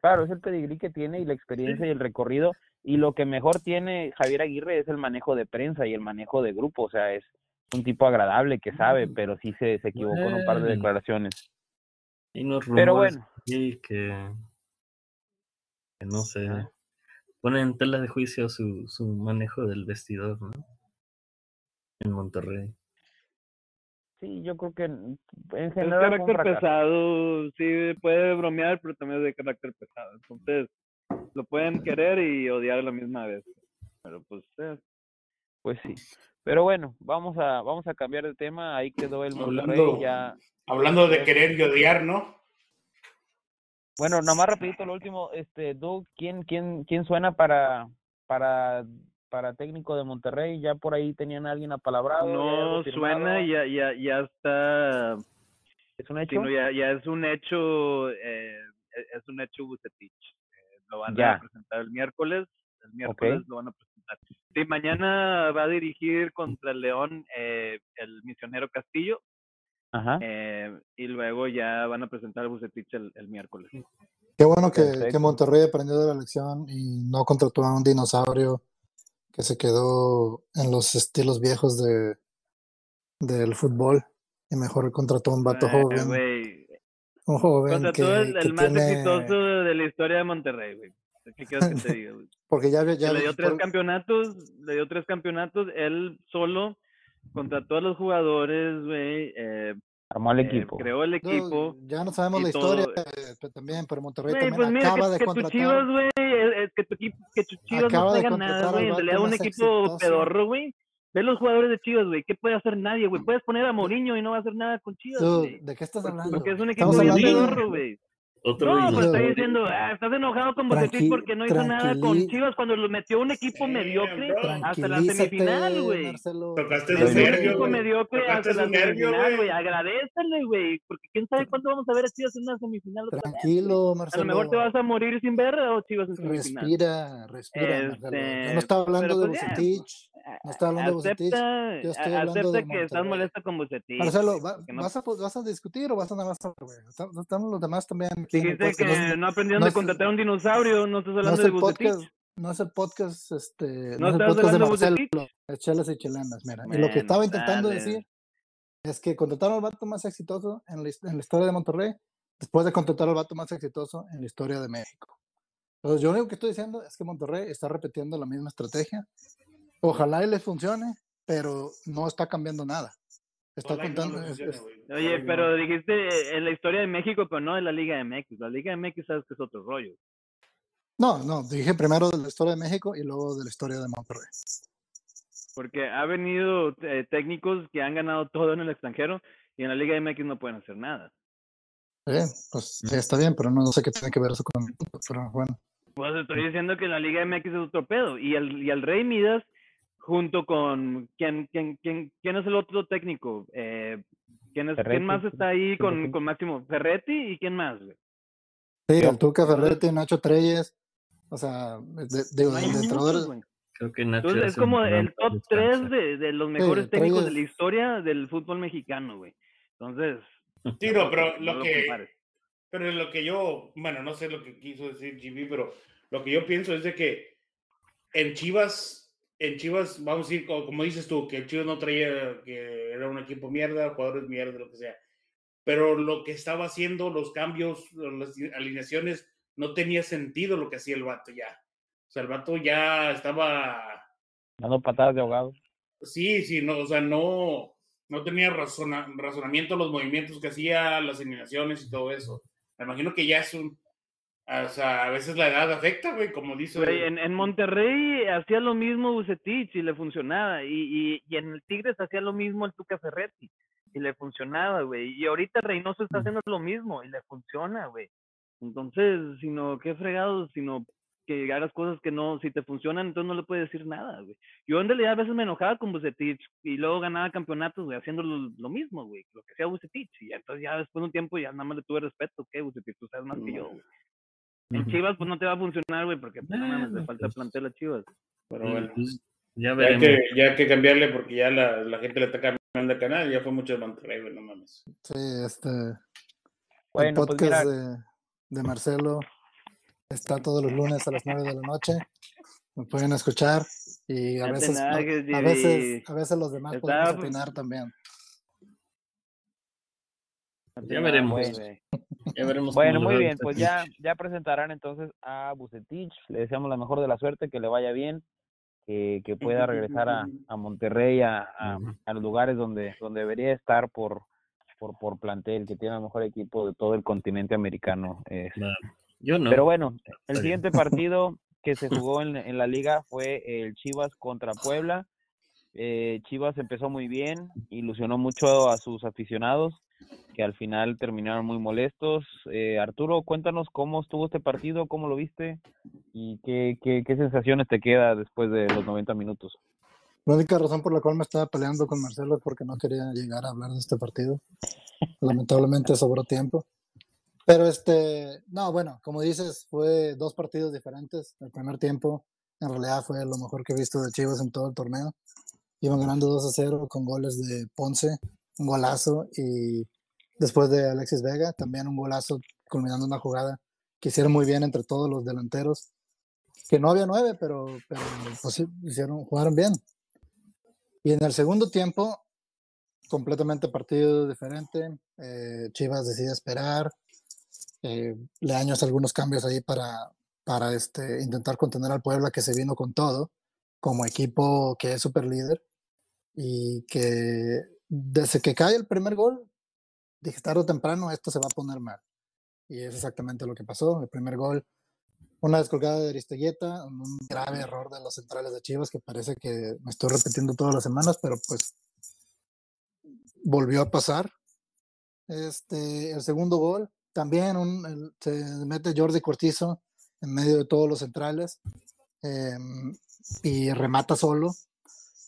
claro, es el pedigrí que tiene y la experiencia y el recorrido. Y lo que mejor tiene Javier Aguirre es el manejo de prensa y el manejo de grupo. O sea, es un tipo agradable que sabe, pero sí se, se equivocó en un par de declaraciones. Y unos Pero rumores bueno. aquí que, que no sé, ponen en tela de juicio su, su manejo del vestidor, ¿no? En Monterrey. Sí, yo creo que en en Es general un carácter pesado, sí puede bromear, pero también es de carácter pesado. Entonces, lo pueden querer y odiar a la misma vez. Pero pues, eh, Pues sí. Pero bueno, vamos a vamos a cambiar de tema. Ahí quedó el Monterrey Hablando, ya. hablando de querer y odiar, ¿no? Bueno, nada más rapidito lo último, este Doug, ¿quién quién quién suena para para para técnico de Monterrey? Ya por ahí tenían a alguien apalabrado. ¿Ya hay algo no suena ya, ya, ya está, ¿Es un hecho? ya, ya es un hecho, eh, es un hecho Bucetich. Eh, lo van Ya. a presentar el miércoles, el miércoles lo van a presentar. Sí, mañana va a dirigir contra el León eh, el misionero Castillo. Ajá. Eh, y luego ya van a presentar al Bucetich el, el miércoles. Qué bueno que. Monterrey aprendió de la lección y no contrató a un dinosaurio que se quedó en los estilos viejos de del fútbol y mejor contrató a un vato Eh, joven, un joven contrató que, el, que el más tiene, exitoso de la historia de Monterrey, güey. ¿Qué quieres que te diga, güey? <laughs> porque ya, ya le dio tres por- campeonatos, le dio tres campeonatos, él solo contrató a los jugadores, güey, eh, Armó el eh, equipo. creó el no, equipo. ya no sabemos la historia eh, pero también, pero Monterrey Güey, también pues mira, acaba que, de que tu contratar, Chivas, güey, eh, eh, que tu equipo, que tu Chivas acaba no traiga nada, güey, en realidad un equipo exitoso. pedorro, güey. Ve los jugadores de Chivas, güey, ¿qué puede hacer nadie, güey? Puedes poner a Mourinho y no va a hacer nada con Chivas, güey. ¿de qué estás hablando? porque es un equipo pedorro, güey. Otro No, pues está dinosaurio. diciendo, ah, estás enojado con Bucetich porque no hizo nada con Chivas cuando lo metió un equipo mediocre hasta la semifinal, güey. Marcelo. Tocaste un nervio, equipo güey. mediocre Tocaste hasta la nervio, semifinal, güey. Agradecele, güey, porque quién sabe cuándo vamos a ver a Chivas en una semifinal otra vez, Tranquilo, güey. A Marcelo. lo mejor te vas a morir sin ver a Chivas en semifinal. Respira, respira, Marcelo. Yo Este, no estaba hablando de pues Bucetich. No estaba hablando de Bucetich. Acepta, Yo estoy a- hablando acepta de que estás molesto con Bucetich. Marcelo, va- porque no- ¿vas, a, ¿vas a discutir o vas a nada más estamos los demás también. aquí Dijiste podcast. que No no aprendieron no de contratar a un dinosaurio, no estás no hablando es de podcast, no es el podcast, este, No no, es el podcast de Marcelo, es chelas y chilenas, mira. y lo que estaba intentando dale. decir es que contrataron al vato más exitoso en la, en la historia de Monterrey, después de contratar al vato más exitoso en la historia de México. Entonces, yo lo único que estoy diciendo es que Monterrey está repitiendo la misma estrategia. Ojalá y les funcione, pero no está cambiando nada. Está Ojalá no contando. es- funcione, es-. Oye, pero no. dijiste en la historia de México, pero no de la Liga MX. La Liga MX sabes que es otro rollo. no, no, dije primero de la historia de México y luego de la historia de Monterrey. Porque ha venido eh, técnicos que han ganado todo en el extranjero y en la Liga MX no pueden hacer nada. Bien, pues sí, está bien, pero no, no sé qué tiene que ver eso con. Pero bueno. Pues estoy diciendo que la Liga MX es otro pedo. Y el, y el Rey Midas, junto con. ¿Quién, quién, quién, quién es el otro técnico? Eh, ¿quién, es, Ferretti, ¿Quién más está ahí con, con Máximo? Ferretti y quién más, güey? Sí, Yo- el Tuca Ferretti, Nacho Treyes, O sea, de- de entrenadores. güey. Creo que Nacho Entonces, es como el top 3 descansar. de, de los mejores técnicos de la historia del fútbol mexicano, güey. Entonces, Sí, no, pero no lo lo que, compares. pero lo que yo, bueno, no sé lo que quiso decir GB, pero lo que yo pienso es de que en Chivas, en Chivas, vamos a decir, co- como dices tú, que Chivas no traía, que era un equipo mierda, jugadores mierda, lo que sea. Pero lo que estaba haciendo, los cambios, las alineaciones, no tenía sentido lo que hacía el vato ya. O sea, el vato ya estaba Dando patadas de ahogado. Sí, sí, no, o sea, no, no tenía razona- razonamiento los movimientos que hacía, las eliminaciones y todo eso. Me imagino que ya es un, o sea, a veces la edad afecta, güey, como dice. Güey, en, en Monterrey hacía lo mismo Bucetich y le funcionaba. Y, y, y en el Tigres hacía lo mismo el Tuca Ferretti y le funcionaba, güey. Y ahorita Reynoso está haciendo lo mismo y le funciona, güey. Entonces, sino, qué fregado, sino que hagas cosas que no, si te funcionan, entonces no le puedes decir nada, güey. Yo en realidad a veces me enojaba con Bucetich y luego ganaba campeonatos, güey, haciendo lo, lo mismo, güey, lo que hacía Bucetich. Y entonces ya después de un tiempo ya nada más le tuve respeto, ¿qué, Bucetich? Tú sabes más que yo, güey. En. Chivas, pues no te va a funcionar, güey, porque pues, no le Bueno, falta pues. plantel a Chivas. Pero bueno, Pues, ya ya hay, veremos. que, ya hay que cambiarle porque ya la, la gente le está cambiando de canal, ya fue mucho de Monterrey, güey, no mames. Sí, este. el pues mira, podcast de, de Marcelo está todos los lunes a las 9 de la noche. Me pueden escuchar y a Ya veces, a, veces, a veces los demás podemos opinar también. Ya veremos. bueno. Ya veremos Bueno, muy bien, pues ya, ya presentarán entonces a Bucetich, le deseamos la mejor de la suerte, que le vaya bien, que, que pueda regresar a, <laughs> a Monterrey, a, a, los lugares donde, donde debería estar por, por, por plantel, que tiene el mejor equipo de todo el continente americano. eh. Yo no. Pero bueno, el siguiente partido que se <laughs> jugó en, en la liga fue el Chivas contra Puebla. Eh, Chivas empezó muy bien, ilusionó mucho a sus aficionados, que al final terminaron muy molestos. Eh, Arturo, cuéntanos cómo estuvo este partido, cómo lo viste y qué, qué, qué sensaciones te queda después de los 90 minutos. La única razón por la cual me estaba peleando con Marcelo es porque no quería llegar a hablar de este partido. <laughs> Lamentablemente sobró tiempo. Pero este, no, bueno, como dices, fue dos partidos diferentes. El primer tiempo, en realidad, fue lo mejor que he visto de Chivas en todo el torneo. Iban ganando 2 a 0 con goles de Ponce, un golazo, y después de Alexis Vega, también un golazo culminando una jugada que hicieron muy bien entre todos los delanteros. Que no había nueve, pero, pero pues hicieron, jugaron bien. Y en el segundo tiempo, completamente partido diferente. eh, Chivas decide esperar. eh, le años algunos cambios ahí para, para este, intentar contener al Puebla que se vino con todo, como equipo que es super líder. Y que desde que cae el primer gol, dije tarde o temprano esto se va a poner mal. Y es exactamente lo que pasó. El primer gol, una descolgada de Aristeguieta, un grave error de los centrales de Chivas que parece que me estoy repitiendo todas las semanas, pero pues volvió a pasar. Este, el segundo gol, también un, se mete Jordi Cortizo en medio de todos los centrales em, y remata solo.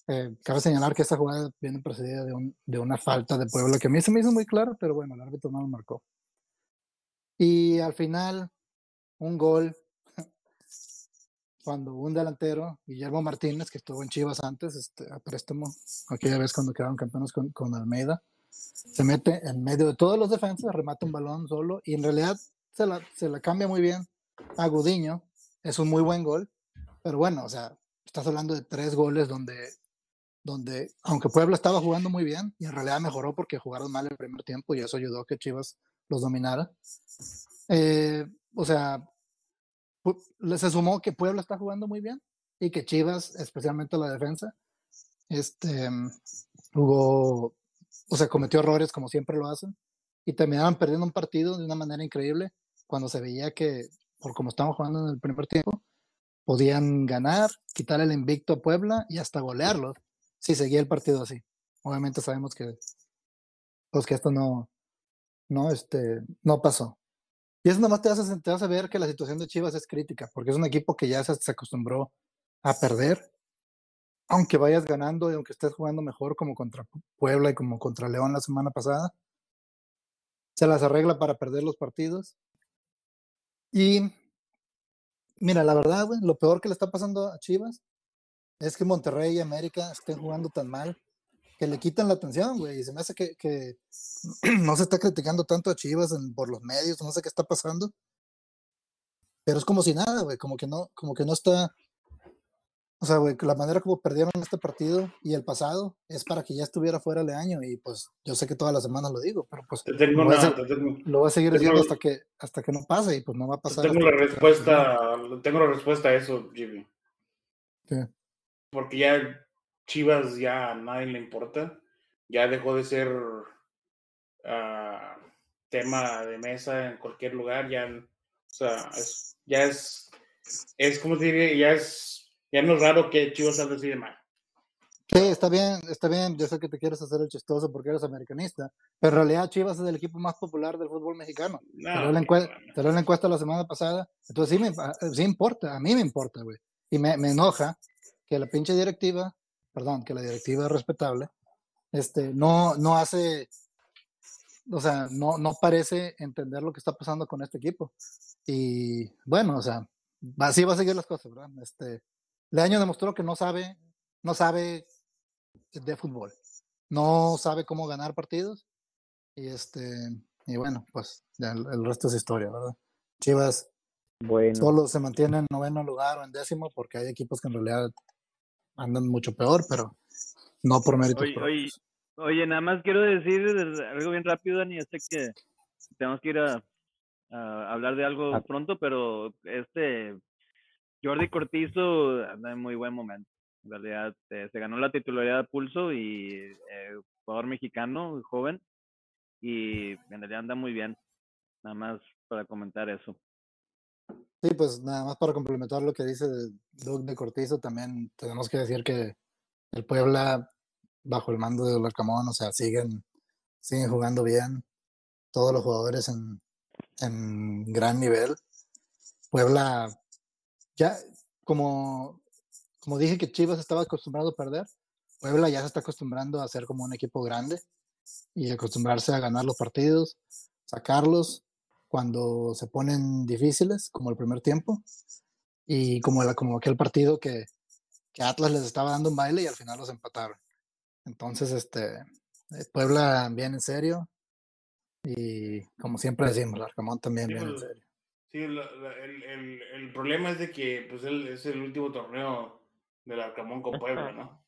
Eh, cabe señalar que esta jugada viene precedida de, un- de una falta de Puebla que a mí se me hizo muy claro, pero bueno, el árbitro no lo marcó. Y al final, un gol cuando un delantero, Guillermo Martínez, que estuvo en Chivas antes, este, a préstamo, aquella vez cuando quedaron campeones con, con Almeida, se mete en medio de todos los defensas, remata un balón solo y en realidad se la, se la cambia muy bien a Gudiño. Es un muy buen gol, pero bueno, o sea, estás hablando de tres goles donde, donde aunque Puebla estaba jugando muy bien y en realidad mejoró porque jugaron mal el primer tiempo y eso ayudó a que Chivas los dominara. Eh, o sea, se sumó que Puebla está jugando muy bien y que Chivas, especialmente la defensa, este, mm, jugó, o sea, cometió errores como siempre lo hacen y terminaron perdiendo un partido de una manera increíble cuando se veía que, por como estaban jugando en el primer tiempo, podían ganar, quitar el invicto a Puebla y hasta golearlos si seguía el partido así. Obviamente sabemos que, pues que esto no, no, este, no pasó. Y eso nomás te hace, te hace ver que la situación de Chivas es crítica, porque es un equipo que ya se, se acostumbró a perder, aunque vayas ganando y aunque estés jugando mejor como contra Puebla y como contra León la semana pasada, se las arregla para perder los partidos. Y Mira, la verdad, güey, lo peor que le está pasando a Chivas es que Monterrey y América estén jugando tan mal que le quitan la atención, güey. Y se me hace que, que <clears throat> no se está criticando tanto a Chivas en- por los medios, no sé qué está pasando. Pero es como si nada, güey, como que no, como que no está. O sea, güey, la manera como perdieron este partido y el pasado es para que ya estuviera fuera el año. Y pues yo sé que todas las semanas lo digo, pero pues Te tengo lo voy a, una, te tengo, lo voy a seguir diciendo hasta que, hasta que no pase y pues no va a pasar. tengo la que- respuesta, tengo la respuesta a eso, Jimmy. ¿Qué? Porque ya Chivas ya a nadie le importa. Ya dejó de ser ah, tema de mesa en cualquier lugar. Ya, o sea, es, ya es, es como te diría, ya es, ya no es raro que Chivas hable así de mal. Sí, está bien, está bien. Yo sé que te quieres hacer el chistoso porque eres americanista, pero en realidad Chivas es el equipo más popular del fútbol mexicano. No, Te dio la, te dio la encuesta la semana pasada. Entonces sí, me, ah, sí importa, a mí me importa, güey. Y me, me enoja que la pinche directiva, perdón, que la directiva respetable, este, no, no hace, o sea, no, no parece entender lo que está pasando con este equipo. Y bueno, o sea, así va a seguir las cosas, ¿verdad? Este, Leaño demostró que no sabe, no sabe de fútbol, no sabe cómo ganar partidos. Y este, y bueno, pues ya el, el resto es historia, ¿verdad? Chivas Bueno, solo se mantiene en noveno lugar o en décimo porque hay equipos que en realidad andan mucho peor, pero no por méritos Oye, oye, propios. oye, nada más quiero decir algo bien rápido, Dani. Yo sé que tenemos que ir a, a hablar de algo Ah. pronto, pero este Jordi Cortizo anda en muy buen momento. En realidad, eh, se ganó la titularidad de pulso y eh, jugador mexicano, joven, y en realidad anda muy bien. Nada más para comentar eso. Sí, pues nada más para complementar lo que dice Doug de Cortizo, también tenemos que decir que el Puebla, bajo el mando de Larcamón, o sea, siguen, siguen jugando bien, todos los jugadores en, en gran nivel. Puebla, ya, como, como dije que Chivas estaba acostumbrado a perder, Puebla ya se está acostumbrando a ser como un equipo grande y acostumbrarse a ganar los partidos, sacarlos cuando se ponen difíciles, como el primer tiempo, y como, la, como aquel partido que, que Atlas les estaba dando un baile y al final los empataron. Entonces, este, eh, Puebla bien en serio y como siempre decimos, Arcamón también Sí, bien en pues, serio. Sí, la- la- el, el- el problema es de que pues él es el último torneo del Arcamón con Puebla, ¿no?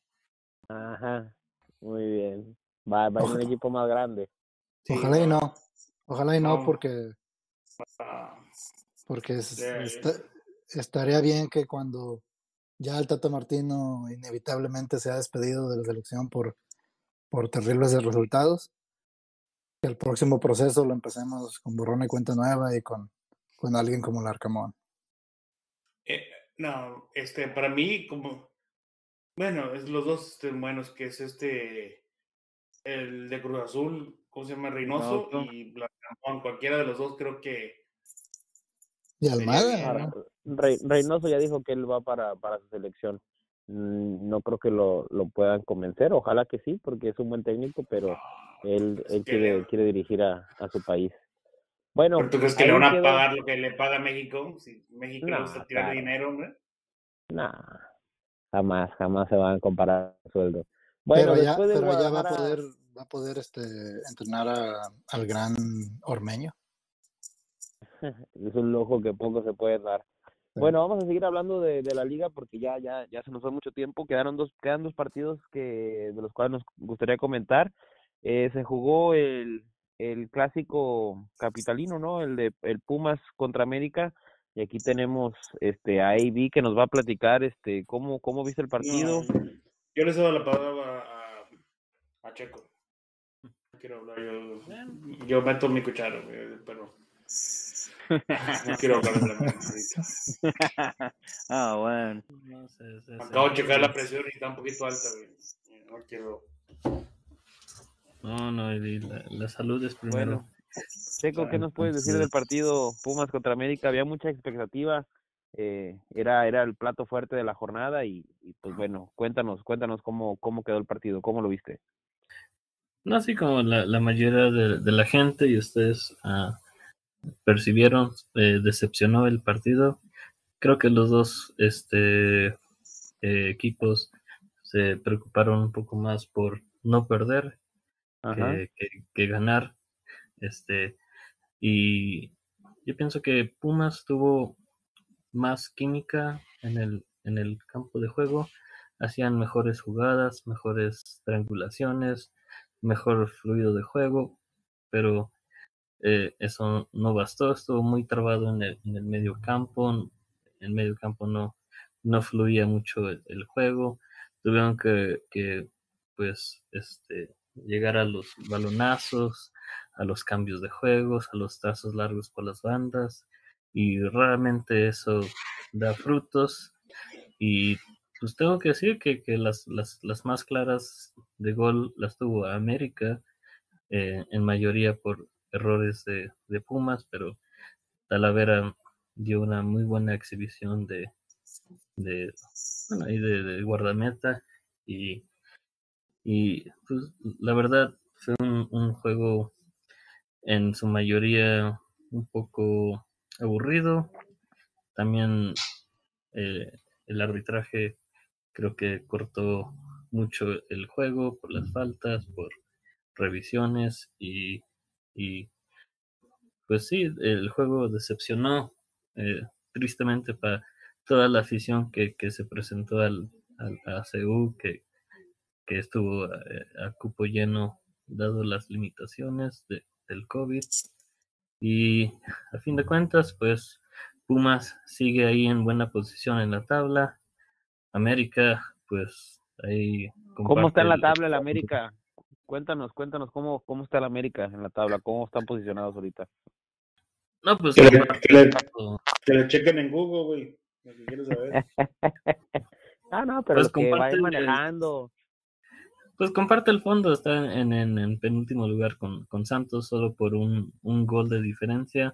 <laughs> ajá, muy bien. Va, va a un equipo más grande. Sí, Ojalá y no. ojalá y no, No. porque, porque es- ya. esta- estaría bien que cuando ya el Tata Martino inevitablemente sea despedido de la selección por, por terribles resultados, que el próximo proceso lo empecemos con borrón y cuenta nueva y con, con alguien como el Arcamón. eh, no, este, para mí, como, bueno, es los dos este, buenos, que es este, el de Cruz Azul, ¿cómo se llama? Reynoso y Blancamón, cualquiera de los dos creo que Y Almada, ¿no? Rey- Reynoso ya dijo que él va para, para su selección. Mm, No creo que lo, lo puedan convencer, ojalá que sí, porque es un buen técnico, pero él, él que quiere, quiere dirigir a, a su país. Bueno, ¿Pero tú crees que le van a quedó- pagar lo que le paga México? Si México le No, gusta tirar claro. dinero, hombre. Nah, jamás, jamás se van a comparar sueldo. Bueno, pero ya, después de pero ya va a poder, va a poder este, entrenar a- al gran Ormeño. <laughs> es un lujo que poco se puede dar. Sí. Bueno, vamos a seguir hablando de, de la liga porque ya, ya, ya se nos fue mucho tiempo. Quedaron dos, quedan dos partidos que, de los cuales nos gustaría comentar. Eh, se jugó el, el clásico capitalino, ¿no? El de el Pumas contra América. Y aquí tenemos este a AB que nos va a platicar este cómo, cómo viste el partido. No, yo le cedo la palabra a, a Checo. Quiero hablar yo. Yo meto mi cuchara, pero no quiero hablar de la mano <laughs> ah, bueno. No sé, sé, sé. Acabo de checar la presión y está un poquito alta, güey. No quiero. No, no, la salud es primero. Bueno, Checo, ¿qué nos puedes decir del partido Pumas contra América? Había mucha expectativa, eh, era, era el plato fuerte de la jornada y, y, pues bueno, cuéntanos, cuéntanos cómo, cómo quedó el partido, cómo lo viste. No así como la, la mayoría de, de la gente y ustedes ah, percibieron, eh, decepcionó el partido. creo que los dos este, eh, equipos se preocuparon un poco más por no perder que, que- que ganar. Este, y yo pienso que Pumas tuvo más química en el, en el campo de juego, hacían mejores jugadas, mejores triangulaciones, mejor fluido de juego, pero eh, eso no bastó, estuvo muy trabado en el, en el medio campo, en el medio campo no, no fluía mucho el, juego, tuvieron que, que, pues este llegar a los balonazos, a los cambios de juegos, a los trazos largos por las bandas, y raramente eso da frutos. Y pues tengo que decir que, que las, las, las más claras de gol las tuvo América, eh, en mayoría por errores de, de Pumas, pero Talavera dio una muy buena exhibición de, de, bueno, ahí de, guardameta y, y pues la verdad fue un, un juego en su mayoría un poco aburrido. También eh, el arbitraje creo que cortó mucho el juego por las faltas, por revisiones y, y pues sí, el juego decepcionó eh, tristemente para toda la afición que, que se presentó al, al a CU, que, que estuvo eh, a cupo lleno dado las limitaciones de, del COVID. Y a fin de cuentas, pues Pumas sigue ahí en buena posición en la tabla. América, pues ahí ¿Cómo está en la tabla el América? Cuéntanos, cuéntanos cómo, cómo está el América en la tabla, cómo están posicionados ahorita. No, pues Que le- que. Que chequen en Google, güey. Lo que quieres saber. <laughs> Ah, no, pero Pues que comparte vayan el- manejando. Pues comparte el fondo, está en, en, en penúltimo lugar con, con Santos, solo por un, un gol de diferencia.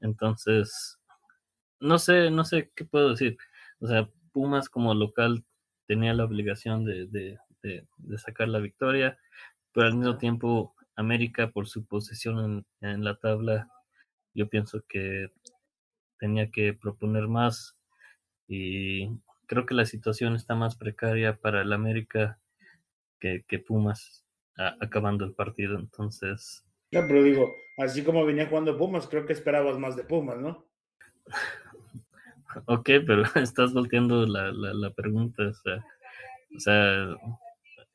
Entonces, no sé, no sé qué puedo decir. O sea, Pumas como local tenía la obligación de, de, de, de sacar la victoria, pero al mismo tiempo América por su posición en, en la tabla, yo pienso que tenía que proponer más y creo que la situación está más precaria para el América que, que Pumas a- acabando el partido. Entonces, No, pero digo, así como venía jugando Pumas, creo que esperabas más de Pumas, ¿no? <laughs> ok, pero <laughs> estás volteando la, la, la pregunta. O sea, o sea,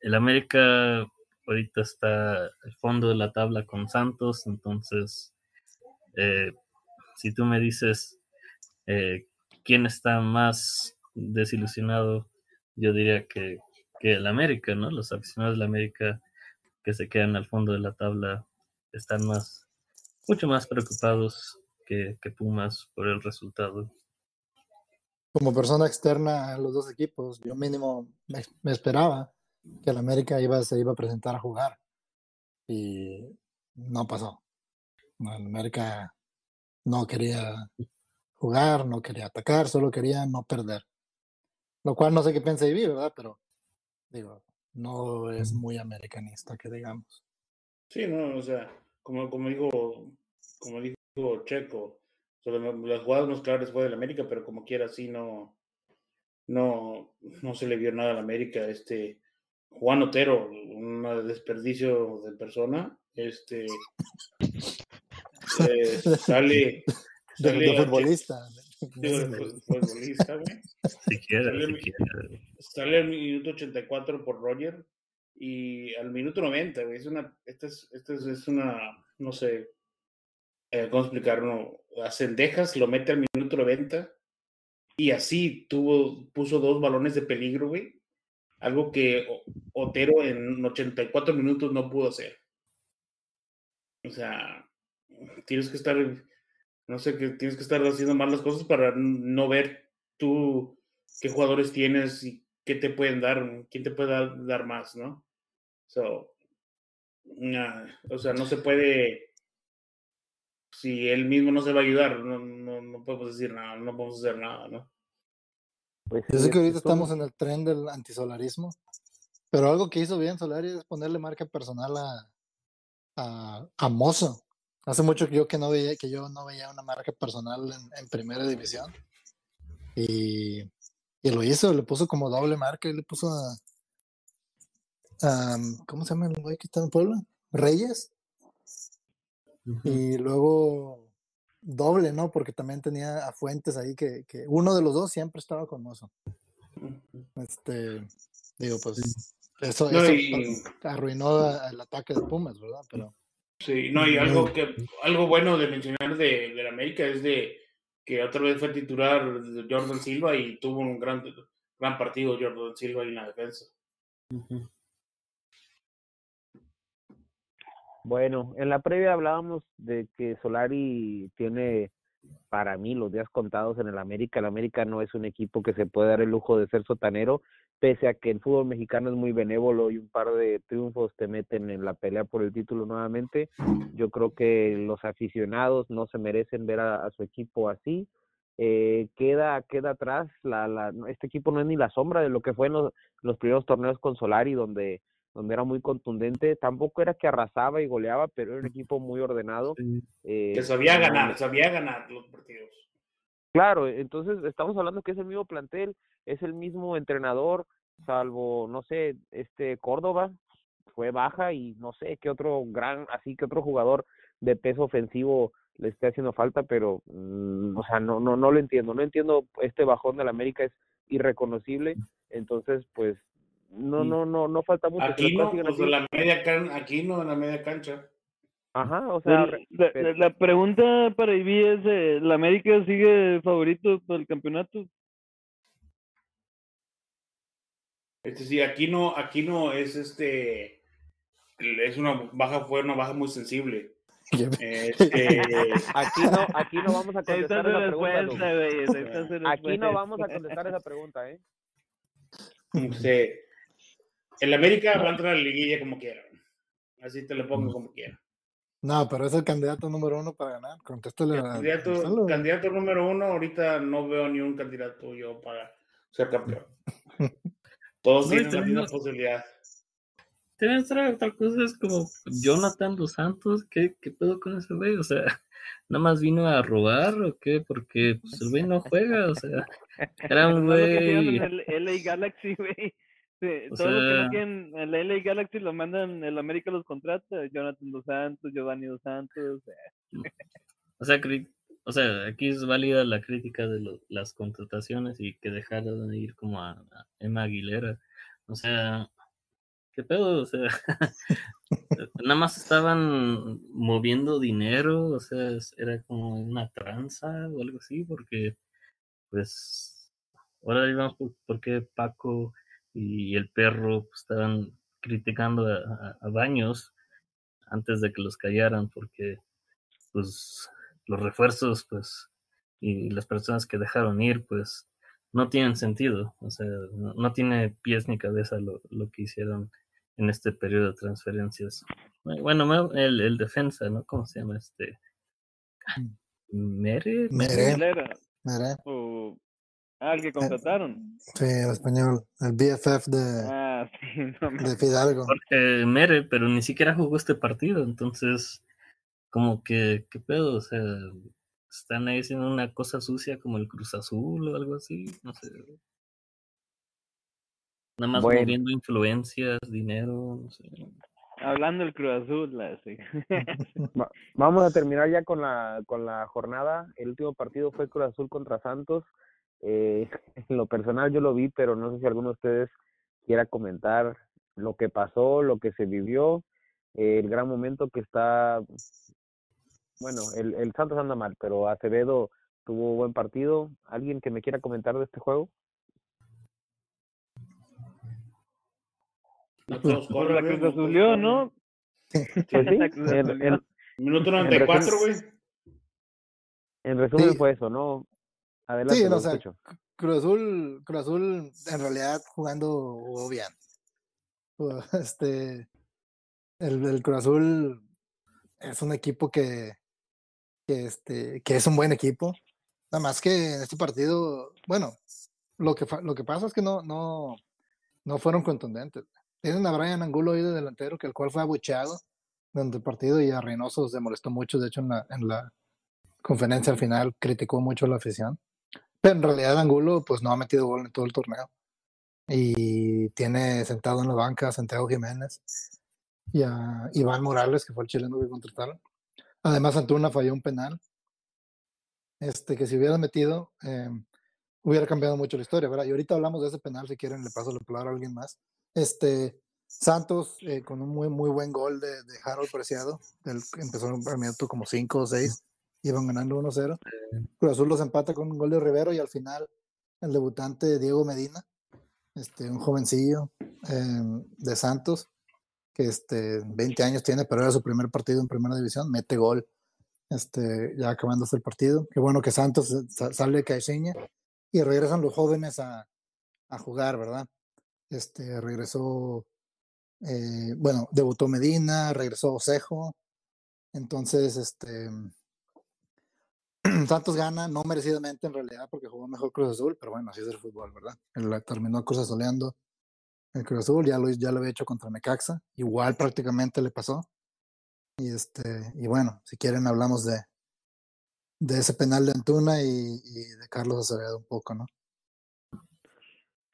el América ahorita está al fondo de la tabla con Santos, entonces, eh, si tú me dices eh, quién está más desilusionado, yo diría que, que el América, ¿no? Los aficionados del América que se quedan al fondo de la tabla están más, mucho más preocupados que, que Pumas por el resultado. Como persona externa a los dos equipos, yo mínimo me, me esperaba que el América iba, se iba a presentar a jugar. Y no pasó. El América no quería jugar, no quería atacar, solo quería no perder. Lo cual no sé qué piensa vivir, ¿verdad? Pero digo, no es muy americanista, que digamos. Sí, no, o sea, como, como dijo, como dijo Checo, o sea, la- las jugadas más claras fue del América, pero como quiera, sí, no, no, no se le vio nada al América. Este, Juan Otero, un desperdicio de persona, este, eh, <laughs> sale, sale de a- futbolista. <laughs> digo, de fu- futbolista, güey. Siquiera, Sale mi- siquiera. Sale al minuto 84 por Roger y al minuto 90, güey. Es una, esta es, esta es, es una, no sé, eh, ¿cómo explicarlo? A Cendejas lo mete al minuto 90 y así tuvo, puso dos balones de peligro, güey. Algo que Otero en 84 minutos no pudo hacer. O sea, tienes que estar, no sé, que tienes que estar haciendo mal las cosas para no ver tú qué jugadores tienes y qué te pueden dar, quién te puede dar, dar más, ¿no? So, o sea, no se puede, si él mismo no se va a ayudar, no, no, no podemos decir nada, no podemos hacer nada, ¿no? Pues Yo sí, sé que ahorita estamos en el tren del antisolarismo, pero algo que hizo bien Solari es ponerle marca personal a, a, a Mozo. Hace mucho que yo que no veía, que yo no veía una marca personal en, en primera división. Y, y lo hizo, le puso como doble marca y le puso a. a, ¿Cómo se llama el güey que está en Puebla? Reyes. Y luego doble, ¿no? Porque también tenía a Fuentes ahí que, que uno de los dos siempre estaba con Mozo. Este, digo, pues eso, No, eso y- arruinó el ataque de Pumas, ¿verdad? Pero Sí, no, y algo que algo bueno de mencionar de, de la América es de que otra vez fue titular Jordan Silva y tuvo un gran, gran partido Jordan Silva en la defensa. Ujú. Bueno, en la previa hablábamos de que Solari tiene, para mí, los días contados en el América. El América no es un equipo que se puede dar el lujo de ser sotanero, pese a que el fútbol mexicano es muy benévolo y un par de triunfos te meten en la pelea por el título nuevamente. Yo creo que los aficionados no se merecen ver a, su equipo así. Eh, queda queda atrás, la, la, este equipo no es ni la sombra de lo que fue en los primeros torneos con Solari, donde donde era muy contundente. Tampoco era que arrasaba y goleaba, pero era un equipo muy ordenado. Sí. eh, Que sabía ganar, sabía ganar los partidos. Claro, entonces estamos hablando que es el mismo plantel, es el mismo entrenador, salvo, no sé, este Córdoba fue baja y no sé qué otro gran, así que otro jugador de peso ofensivo le esté haciendo falta, pero, mm, o sea, no, no, no lo entiendo, no entiendo, este bajón del América es irreconocible, entonces, pues, no, no, no, no falta mucho. Aquí no, pues en la media can, aquí no en la media cancha. Ajá, o sea, la, pero- la- la pregunta para Ivy es, eh, ¿la América sigue favorito para el campeonato? Este sí, aquí no, aquí no es este es una baja, fue una baja muy sensible. <laughs> Este, <laughs> aquí no, aquí no vamos a contestar esa pregunta, Aquí no vamos a <laughs> contestar esa pregunta, ¿eh? este, el América va a entrar a la liguilla como quiera. Así te lo pongo como quiera. no, pero es el candidato número uno para ganar. Contéstale a Candidato, candidato número uno, ahorita no veo ni un candidato yo para ser campeón. <laughs> Todos No, tienen la misma posibilidad. Te voy a mostrar otra cosa, es como Jonathan Dos Santos, ¿qué, qué pedo con ese güey? O sea, <laughs> ¿nada más vino a robar o qué? Porque pues, el güey no juega, o sea, <laughs> era un güey... el LA Galaxy, güey. Sí, O todo lo que no quieren en el LA Galaxy lo mandan, el América los contrata. Jonathan Dos Santos, Giovanni Dos Santos. eh. O sea, o sea, aquí es válida la crítica de lo- las contrataciones y que dejaron de ir como a, a Emma Aguilera. O sea, ¿qué pedo? O sea, <laughs> nada más estaban moviendo dinero, o sea, era como una tranza o algo así, porque pues ahora digamos por, por qué Paco y el perro pues, estaban criticando a, a- a Baños antes de que los callaran, porque pues los refuerzos pues y las personas que dejaron ir pues no tienen sentido, o sea, no, no tiene pies ni cabeza lo, lo que hicieron en este periodo de transferencias. Bueno, el, el defensa, ¿no? ¿Cómo se llama este? Mere. Mere. Aguilera, Mira, o ah, el que contrataron. sí, el español, el BFF de, Ah, sí, <laughs> no me de Fidalgo. Jorge Mere, pero ni siquiera jugó este partido, entonces, como que, ¿qué pedo? O sea, están ahí haciendo una cosa sucia como el Cruz Azul o algo así, no sé. Nada más Bueno. moviendo influencias, dinero, no sé. Hablando del Cruz Azul, la, sí. <laughs> Va- Vamos a terminar ya con la, con la jornada. El último partido fue Cruz Azul contra Santos. Eh, <laughs> en lo personal yo lo vi, pero no sé si alguno de ustedes quiera comentar lo que pasó, lo que se vivió, eh, el gran momento que está, bueno, el, el Santos anda mal, pero Acevedo tuvo buen partido. ¿Alguien que me quiera comentar de este juego? La Cruz no. Pues sí, en, Minuto En 94, güey. en resumen Sí. fue eso, ¿no? Adelante, Sí, no, o sea. Cruz Azul, Cruz Azul en realidad jugando bien. <laughs> Este, el, el Cruz Azul es un equipo que, que, este, que es un buen equipo. Nada más que en este partido, bueno, lo que, lo que pasa es que no, no, no fueron contundentes. Tienen a Brian Angulo ahí de delantero, que el cual fue abucheado durante el partido y a Reynoso se molestó mucho. De hecho, en la, en la conferencia al final criticó mucho a la afición. Pero en realidad Angulo pues no ha metido gol en todo el torneo. Y tiene sentado en la banca a Santiago Jiménez y a Iván Morales, que fue el chileno que contrataron. Además, Antuna falló un penal. Este, que si hubiera metido, eh, hubiera cambiado mucho la historia, ¿verdad? Y ahorita hablamos de ese penal, si quieren, le paso la palabra a alguien más. Este, Santos, eh, con un muy, muy buen gol de, Harold Preciado, del, empezó en minuto como 5 o 6, iban ganando 1-0. Cruz Azul los empata con un gol de Rivero y al final el debutante Diego Medina, este, un jovencillo eh, de Santos, que este, 20 años tiene, pero era su primer partido en primera división, mete gol este, ya acabándose el partido. Qué bueno que Santos eh, sa- sale de Caixinha y regresan los jóvenes a, a jugar, ¿verdad? Este, regresó, eh, bueno, debutó Medina, regresó Osejo, entonces, este, <clears throat> Santos gana, no merecidamente en realidad, porque jugó mejor Cruz Azul, pero bueno, así es el fútbol, ¿verdad? Él terminó Cruz Azuleando el Cruz Azul, ya lo, ya lo había hecho contra Necaxa, igual prácticamente le pasó. Y este, y bueno, si quieren hablamos de, de ese penal de Antuna y, y de Carlos Acevedo un poco, ¿no?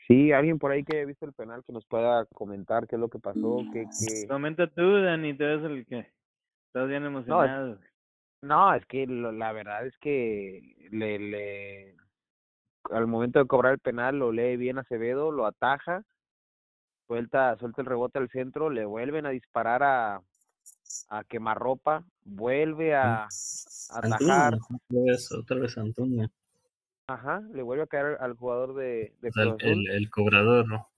Sí, alguien por ahí que haya visto el penal que nos pueda comentar qué es lo que pasó, qué, qué... Comenta tú, Dani, tú eres el que estás bien emocionado. No, es que lo- la verdad es que le, le, al momento de cobrar el penal lo lee bien Acevedo, lo ataja, suelta, suelta el rebote al centro, le vuelven a disparar a, a quemarropa, vuelve a, a atajar, otra vez, otra vez Antuna. ajá, le vuelve a caer al jugador de, de O sea, el, cobrador, ¿no?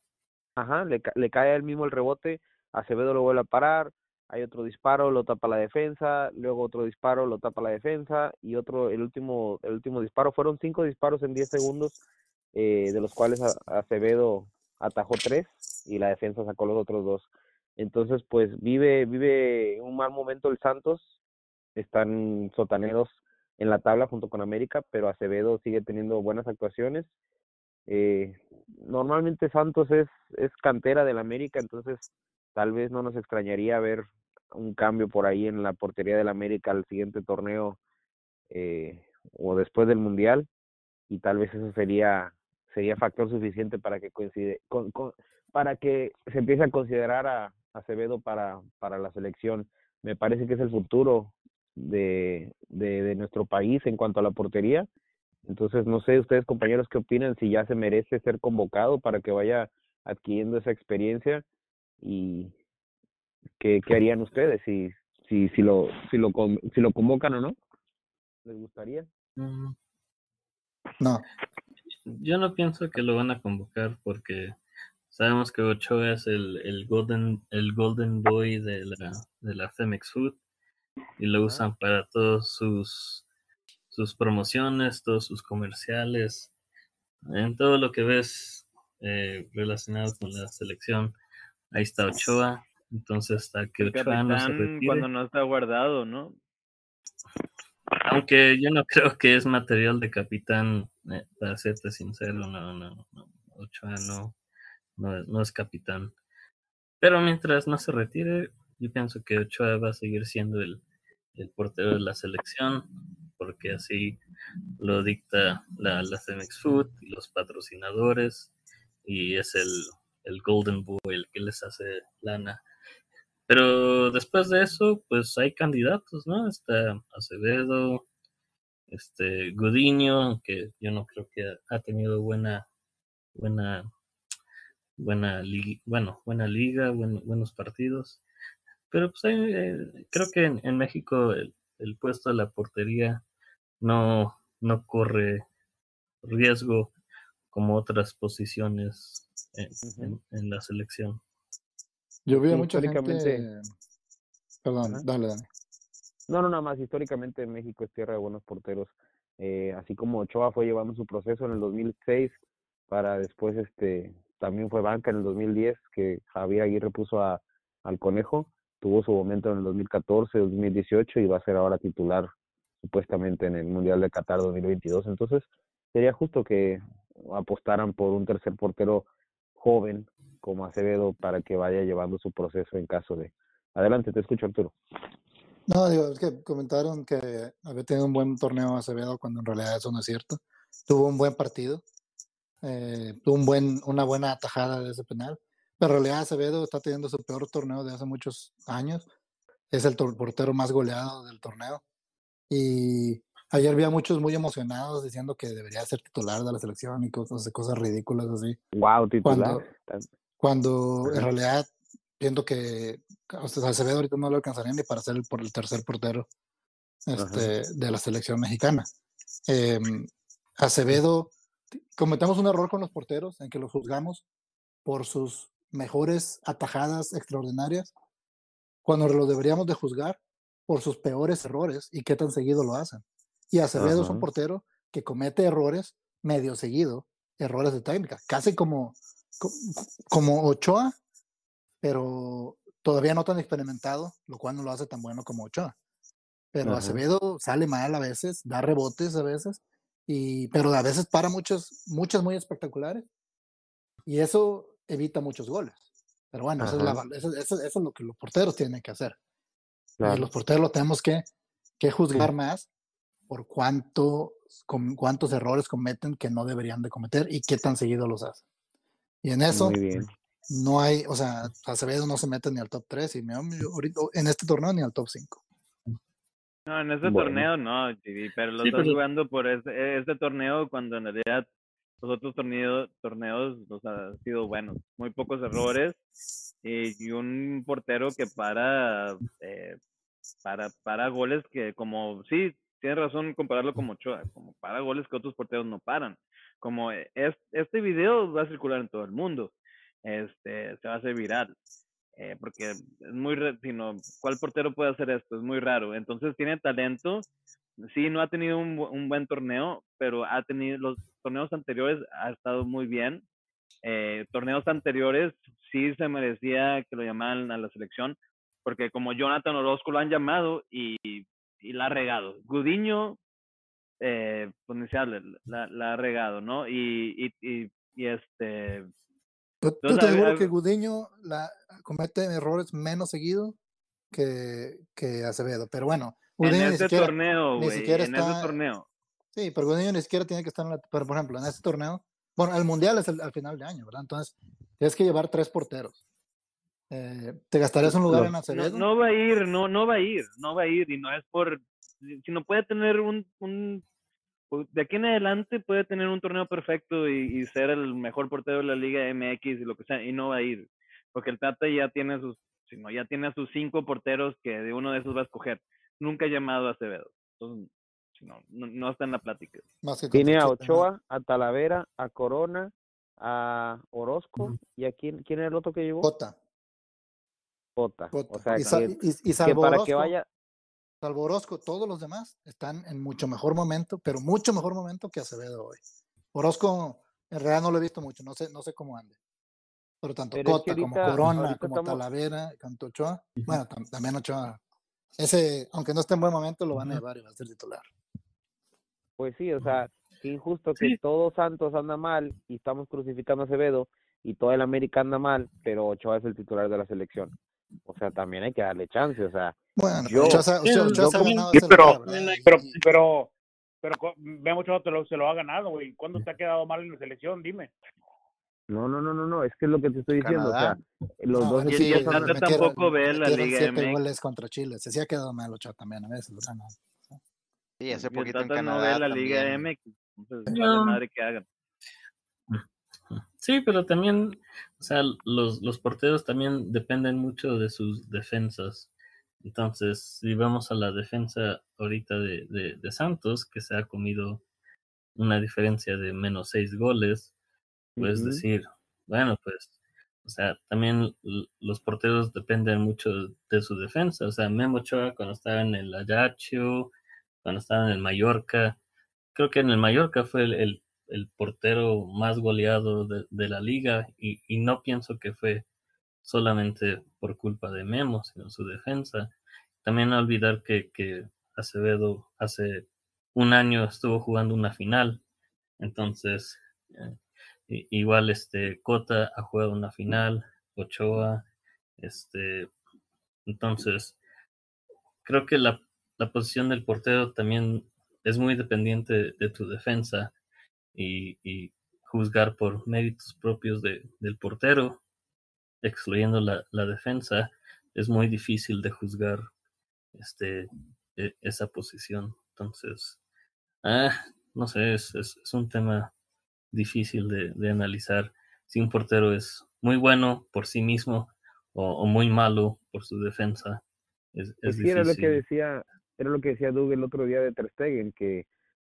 Ajá, le, le cae a él mismo el rebote, Acevedo lo vuelve a parar, hay otro disparo, lo tapa la defensa, luego otro disparo, lo tapa la defensa, y otro, el último, el último disparo, fueron cinco disparos en 10 segundos, eh, de los cuales Acevedo atajó tres y la defensa sacó los otros dos. Entonces, pues vive, vive un mal momento el Santos, están sotaneros en la tabla junto con América, pero Acevedo sigue teniendo buenas actuaciones. Eh, normalmente Santos es, es cantera del América, entonces tal vez no nos extrañaría ver un cambio por ahí en la portería del América al siguiente torneo eh, o después del Mundial y tal vez eso sería sería factor suficiente para que coincide con, para que se empiece a considerar a Acevedo para para la selección. Me parece que es el futuro de, de, de nuestro país en cuanto a la portería. Entonces no sé ustedes compañeros qué opinan si ya se merece ser convocado para que vaya adquiriendo esa experiencia y qué, qué harían ustedes si si si lo si lo con- si lo convocan o no. Les gustaría Mm, No, Yo no pienso que lo van a convocar porque sabemos que Ochoa es el, el golden el golden boy de la de la Femex Food y lo usan para todos sus sus promociones, todos sus comerciales, en todo lo que ves eh, relacionado con la selección. Ahí está Ochoa, entonces hasta que El Ochoa no se retire. cuando no está guardado, ¿no? Aunque yo no <laughs> creo que es material de capitán, eh, para serte sincero, no, no, no. Ochoa no, no, es- no es capitán. Pero mientras no se retire, yo pienso que Ochoa va a seguir siendo el, el portero de la selección, porque así lo dicta la, la Femex Food y los patrocinadores, y es el, el Golden Boy el que les hace lana. Pero después de eso, pues hay candidatos, ¿no? Está Acevedo, este Gudiño, aunque yo no creo que ha tenido buena, buena, buena liga, bueno, buena liga, buen- buenos partidos. Pero pues hay, eh, creo que en, en México el, el puesto de la portería no, no corre riesgo como otras posiciones en, en- en la selección. Yo vi a mucha históricamente- gente. Perdón, Ajá. dale, Dani. No, no, nada más. Históricamente México es tierra de buenos porteros. Eh, así como Ochoa fue llevando su proceso en el 2006 para después, este, también fue banca en el 2010 que Javier Aguirre puso a, al Conejo. Tuvo su momento en el 2014, 2018 y va a ser ahora titular supuestamente en el Mundial de Qatar 2022. Entonces, sería justo que apostaran por un tercer portero joven como Acevedo para que vaya llevando su proceso en caso de... Adelante, te escucho, Arturo. No, digo, es que comentaron que había tenido un buen torneo Acevedo cuando en realidad eso no es cierto. tuvo un buen partido, eh, tuvo un buen, una buena atajada de ese penal. Pero en realidad Acevedo está teniendo su peor torneo de hace muchos años. Es el portero más goleado del torneo. Y ayer vi a muchos muy emocionados diciendo que debería ser titular de la selección y cosas, cosas ridículas así. Wow, titular. Cuando, cuando en realidad siento que o sea, Acevedo ahorita no lo alcanzaría ni para ser el, por el tercer portero este, de la selección mexicana. Em, Acevedo, cometemos un error con los porteros en que los juzgamos por sus mejores atajadas extraordinarias, cuando los deberíamos de juzgar por sus peores errores y qué tan seguido lo hacen. Y Acevedo es un Ajá. portero que comete errores medio seguido, errores de técnica, casi como, co- como Ochoa, pero todavía no tan experimentado, lo cual no lo hace tan bueno como Ochoa. Pero Ajá. Acevedo sale mal a veces, da rebotes a veces, y, pero a veces para muchas, muchas muy espectaculares, y eso evita muchos goles. Pero bueno, es la eso, eso- eso es lo que los porteros tienen que hacer. Claro. los porteros lo tenemos que, que juzgar más por cuánto, con, cuántos errores cometen que no deberían de cometer y qué tan seguido los hacen. Y en eso Muy bien. no hay, o sea, Acevedo no se mete ni al top 3 y me, yo ahorita- en este torneo ni al top 5. No, en este Bueno. torneo no, pero lo Sí, estás pero- jugando por este, este torneo cuando en realidad los otros torneos, torneos los han sido buenos. Muy pocos errores y, y un portero que para, eh, para, para goles que como, sí, tienes razón compararlo como Ochoa, como para goles que otros porteros no paran. Como es, este video va a circular en todo el mundo, este, se va a hacer viral eh, porque es muy, sino, ¿cuál portero puede hacer esto? Es muy raro. Entonces tiene talento. Sí, no ha tenido un buen torneo, pero ha tenido los torneos anteriores, ha estado muy bien. Eh, torneos anteriores sí se merecía que lo llamaran a la selección, porque como Jonathan Orozco lo han llamado y, y la ha regado. Gudiño, eh, pues se hable, la, la ha regado, ¿no? Y, y, y, y este, yo Entonces, te a- que Gudiño la, comete errores menos seguido que, que Acevedo. Pero bueno, en Gudiño ni este siquiera, torneo, güey, en está- ese torneo. Sí, pero Gudiño ni siquiera tiene que estar en la. Pero por ejemplo, en este torneo, bueno, el mundial es el- al final de año, ¿verdad? Entonces, tienes que llevar tres porteros. Eh, ¿Te gastarías un lugar Lo- en No, Acevedo? no va a ir, no, no va a ir, no va a ir, y no es por, si no puede tener un, un, pues, de aquí en adelante puede tener un torneo perfecto y, y ser el mejor portero de la Liga MX y lo que sea, y no va a ir, porque el Tata ya tiene sus, si no, ya tiene a sus cinco porteros que de uno de esos va a escoger. Nunca ha llamado a Acevedo, entonces, si no, no, no está en la plática. Más que Tiene a. Ochoa, a Talavera, a Corona, a Orozco y a quién, quién era el otro que llevó? Cota, Cota. Cota. O sea, y, que, y- y que salvo para Orozco, que vaya, salvo Orozco, todos los demás están en mucho mejor momento, pero mucho mejor momento que Acevedo hoy. Orozco, en realidad no lo he visto mucho, no sé, no sé cómo ande. Pero tanto Pero es que Cota como Corona, como estamos- Talavera, tanto Ochoa, bueno, tam- también Ochoa, ese, aunque no esté en buen momento, lo van a llevar y va a ser titular. pues sí, o sea, qué injusto que Sí. todo Santos anda mal y estamos crucificando a Acevedo y todo el América anda mal, pero Ochoa es el titular de la selección. O sea, también hay que darle chance, o sea, Bueno, Yo- Ochoa, se- Ochoa- Ochoa yo se ha como- ganado Sí, pero-. Pero, Y- pero, pero Memo Ochoa te lo, se lo ha ganado, güey. ¿Cuándo te ha quedado mal en la selección? Dime. no, no, no, no, no, es que es lo que te estoy diciendo, o sea, Canadá. los No, dos Y- equipos son- metieron- tampoco ve la Liga siete MX. goles contra Chile. Se sí ha quedado mal Ochoa también a veces. o sea, no. Sí, hace el poquito en Tata no Canadá ve la Liga también. MX, entonces No. vale madre que hagan. Sí, pero también, o sea, los, los porteros también dependen mucho de sus defensas. Entonces, si vamos a la defensa ahorita de, de, de Santos, que se ha comido una diferencia de menos seis goles, puedes decir, bueno, pues, o sea, también los porteros dependen mucho de su defensa. O sea, Memo Ochoa cuando estaba en el Ajaccio, cuando estaba en el Mallorca, creo que en el Mallorca fue el, el- el portero más goleado de, de la liga y, y no pienso que fue solamente por culpa de Memo, sino su defensa. También no olvidar que, que Acevedo hace un año estuvo jugando una final, entonces eh, igual este Cota ha jugado una final, Ochoa, este, entonces creo que la, la posición del portero también es muy dependiente de tu defensa y, juzgar por méritos propios de, del portero, excluyendo la, la defensa, es muy difícil de juzgar este, e- esa posición. Entonces, ah, no sé, es, es, es un tema difícil de, de analizar si un portero es muy bueno por sí mismo o, o muy malo por su defensa. Es, Pues es sí, era lo que difícil. decía, era lo que decía Doug el otro día de Ter Stegen, que,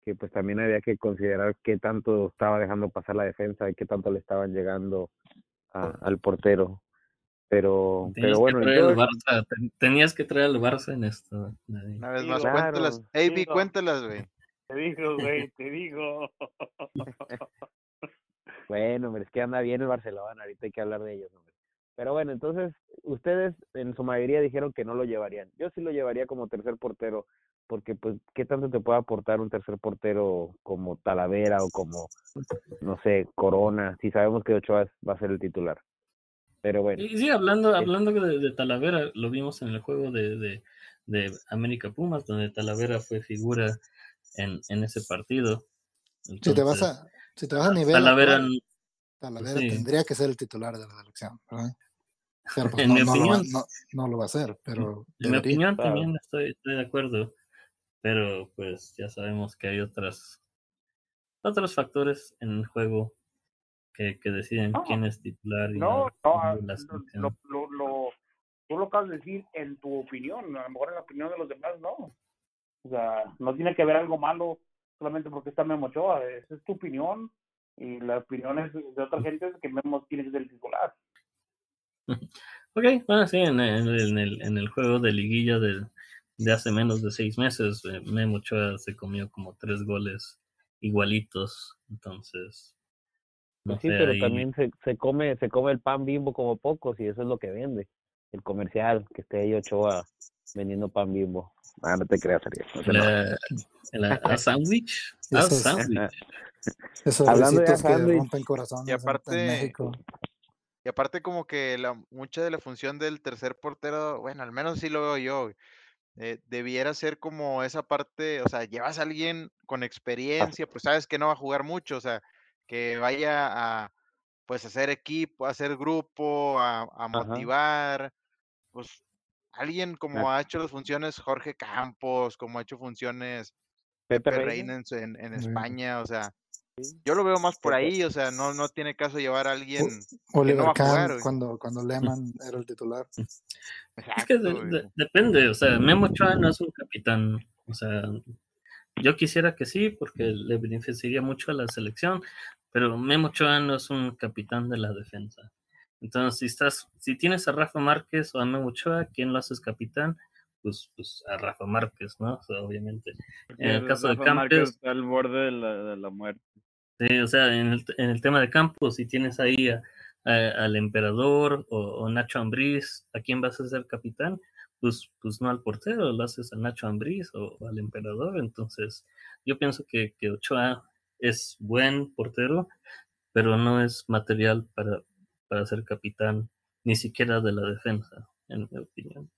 que pues también había que considerar qué tanto estaba dejando pasar la defensa y qué tanto le estaban llegando a- al portero. Pero, Tenías pero bueno, que traer al entonces, Barça, ten- tenías que traer al Barça en esto. Nadie. Una vez más, güey. cuéntalas. <laughs> Claro. AB, cuéntalas, güey. Te digo, güey, te digo. <laughs> bueno, hombre, es que anda bien el Barcelona, ahorita hay que hablar de ellos, hombre. Pero bueno, entonces, ustedes en su mayoría dijeron que no lo llevarían. Yo sí lo llevaría como tercer portero, porque pues, ¿qué tanto te puede aportar un tercer portero como Talavera o como, no sé, Corona, si sabemos que Ochoa va a ser el titular? Pero bueno, Y sí, hablando, hablando de, de Talavera, lo vimos en el juego de, de, de América Pumas, donde Talavera fue figura en, en ese partido. Si te vas Entonces, a, si te vas a nivel Talavera, actual, Talavera sí. tendría que ser el titular de la selección, ¿verdad? Pero pues En no, mi no lo va, opinión- no, no lo va a hacer, pero en mi opinión Claro. también estoy, estoy de acuerdo, pero pues ya sabemos que hay otras otros factores en el juego que, que deciden No, quién es titular y No, no, la lo, lo, lo, tú lo acabas de decir en tu opinión, a lo mejor en la opinión de los demás no. O sea, no tiene que haber algo malo solamente porque está Memo Ochoa, esa es tu opinión y la opinión es de otra <laughs> gente es que Memo tiene que ser el titular. Ok, bueno, sí, en, el- en el, en el juego de liguilla de, de hace menos de seis meses, eh, Memo Ochoa se comió como tres goles igualitos, entonces, no Pues sí, sé, pero ahí- también se, se come se come el pan bimbo como pocos y eso es lo que vende. El comercial, que esté ahí Ochoa vendiendo pan bimbo. Ah, no te creas, Ariel, no te la, la- a <laughs> sándwich, a sándwich. Esos Hablando de sándwich. rompen corazones Y en- en aparte- México. Y aparte como que la, mucha de la función del tercer portero, bueno, al menos sí lo veo yo, güey, eh, debiera ser como esa parte, o sea, llevas a alguien con experiencia, pues sabes que no va a jugar mucho, o sea, que vaya a, pues, hacer equipo, a hacer grupo, a, a motivar, pues, alguien como ha hecho las funciones Jorge Campos, como ha hecho funciones Pepe Pepe Reina. En. España, o sea. Yo lo veo más por Pepe. ahí, o sea, no, no tiene caso llevar a alguien, Oliver no Kahn, jugar, cuando, cuando <laughs> Lehman era el titular. Es que de- de- depende, o sea, Memo Ochoa no es un capitán, o sea, yo quisiera que sí, porque le beneficiaría mucho a la selección, pero Memo Ochoa no es un capitán de la defensa. Entonces, si estás, si tienes a Rafa Márquez o a Memo Ochoa, ¿quién lo haces capitán? Pues, pues a Rafa Márquez, ¿no? O sea, obviamente. En el caso de Rafa Márquez está al borde de la, de la muerte. Sí, o sea, en el, en el tema de Campos, si tienes ahí a- al emperador o, Nacho Ambriz, ¿a quién vas a ser capitán? Pues, pues no al portero, lo haces a Nacho Ambriz o, al emperador. Entonces, yo pienso que, que Ochoa es buen portero, pero no es material para, para ser capitán, ni siquiera de la defensa, en mi opinión.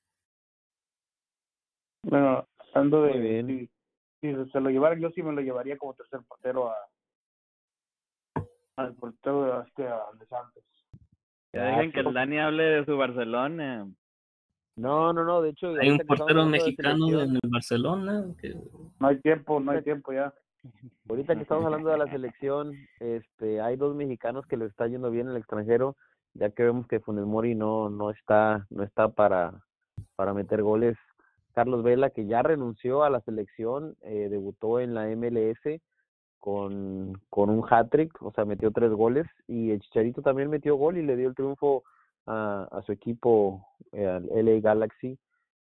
Bueno, hablando de bien. si, se lo llevaran, yo sí me lo llevaría como tercer portero a al portero de, este, a de Santos. Ya Ah, dejen que el Dani hable de su Barcelona. No, no, no, de hecho, Hay un portero mexicano en el Barcelona que No hay tiempo, no hay tiempo ya. Ahorita que estamos hablando de la selección, este, hay dos mexicanos que le está yendo bien en el extranjero, ya que vemos que Funes Mori no, no está, no está para, para meter goles. Carlos Vela, que ya renunció a la selección, eh, debutó en la MLS con, con un hat-trick, o sea, metió tres goles, y el Chicharito también metió gol y le dio el triunfo a, a su equipo, eh, al LA Galaxy,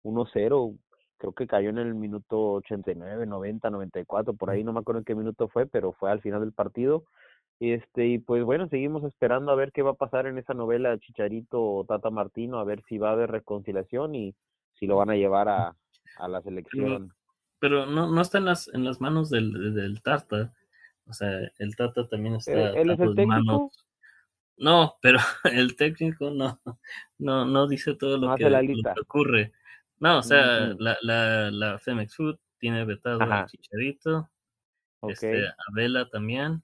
1-0, creo que cayó en el minuto 89, 90, 94, por ahí no me acuerdo en qué minuto fue, pero fue al final del partido. Y este y pues bueno, seguimos esperando a ver qué va a pasar en esa novela Chicharito o Tata Martino, a ver si va a haber reconciliación y si lo van a llevar a, a la selección. pero no, no está en las, en las manos del, del Tata. O sea, el Tata también está ¿Él- él es el técnico? manos. No, pero <laughs> el técnico no, no, no dice todo lo, No que, hace la lo que lista. ocurre. No, o sea, la, la, la Femex Food tiene vetado a Chicharito, Ok. este, a Vela también,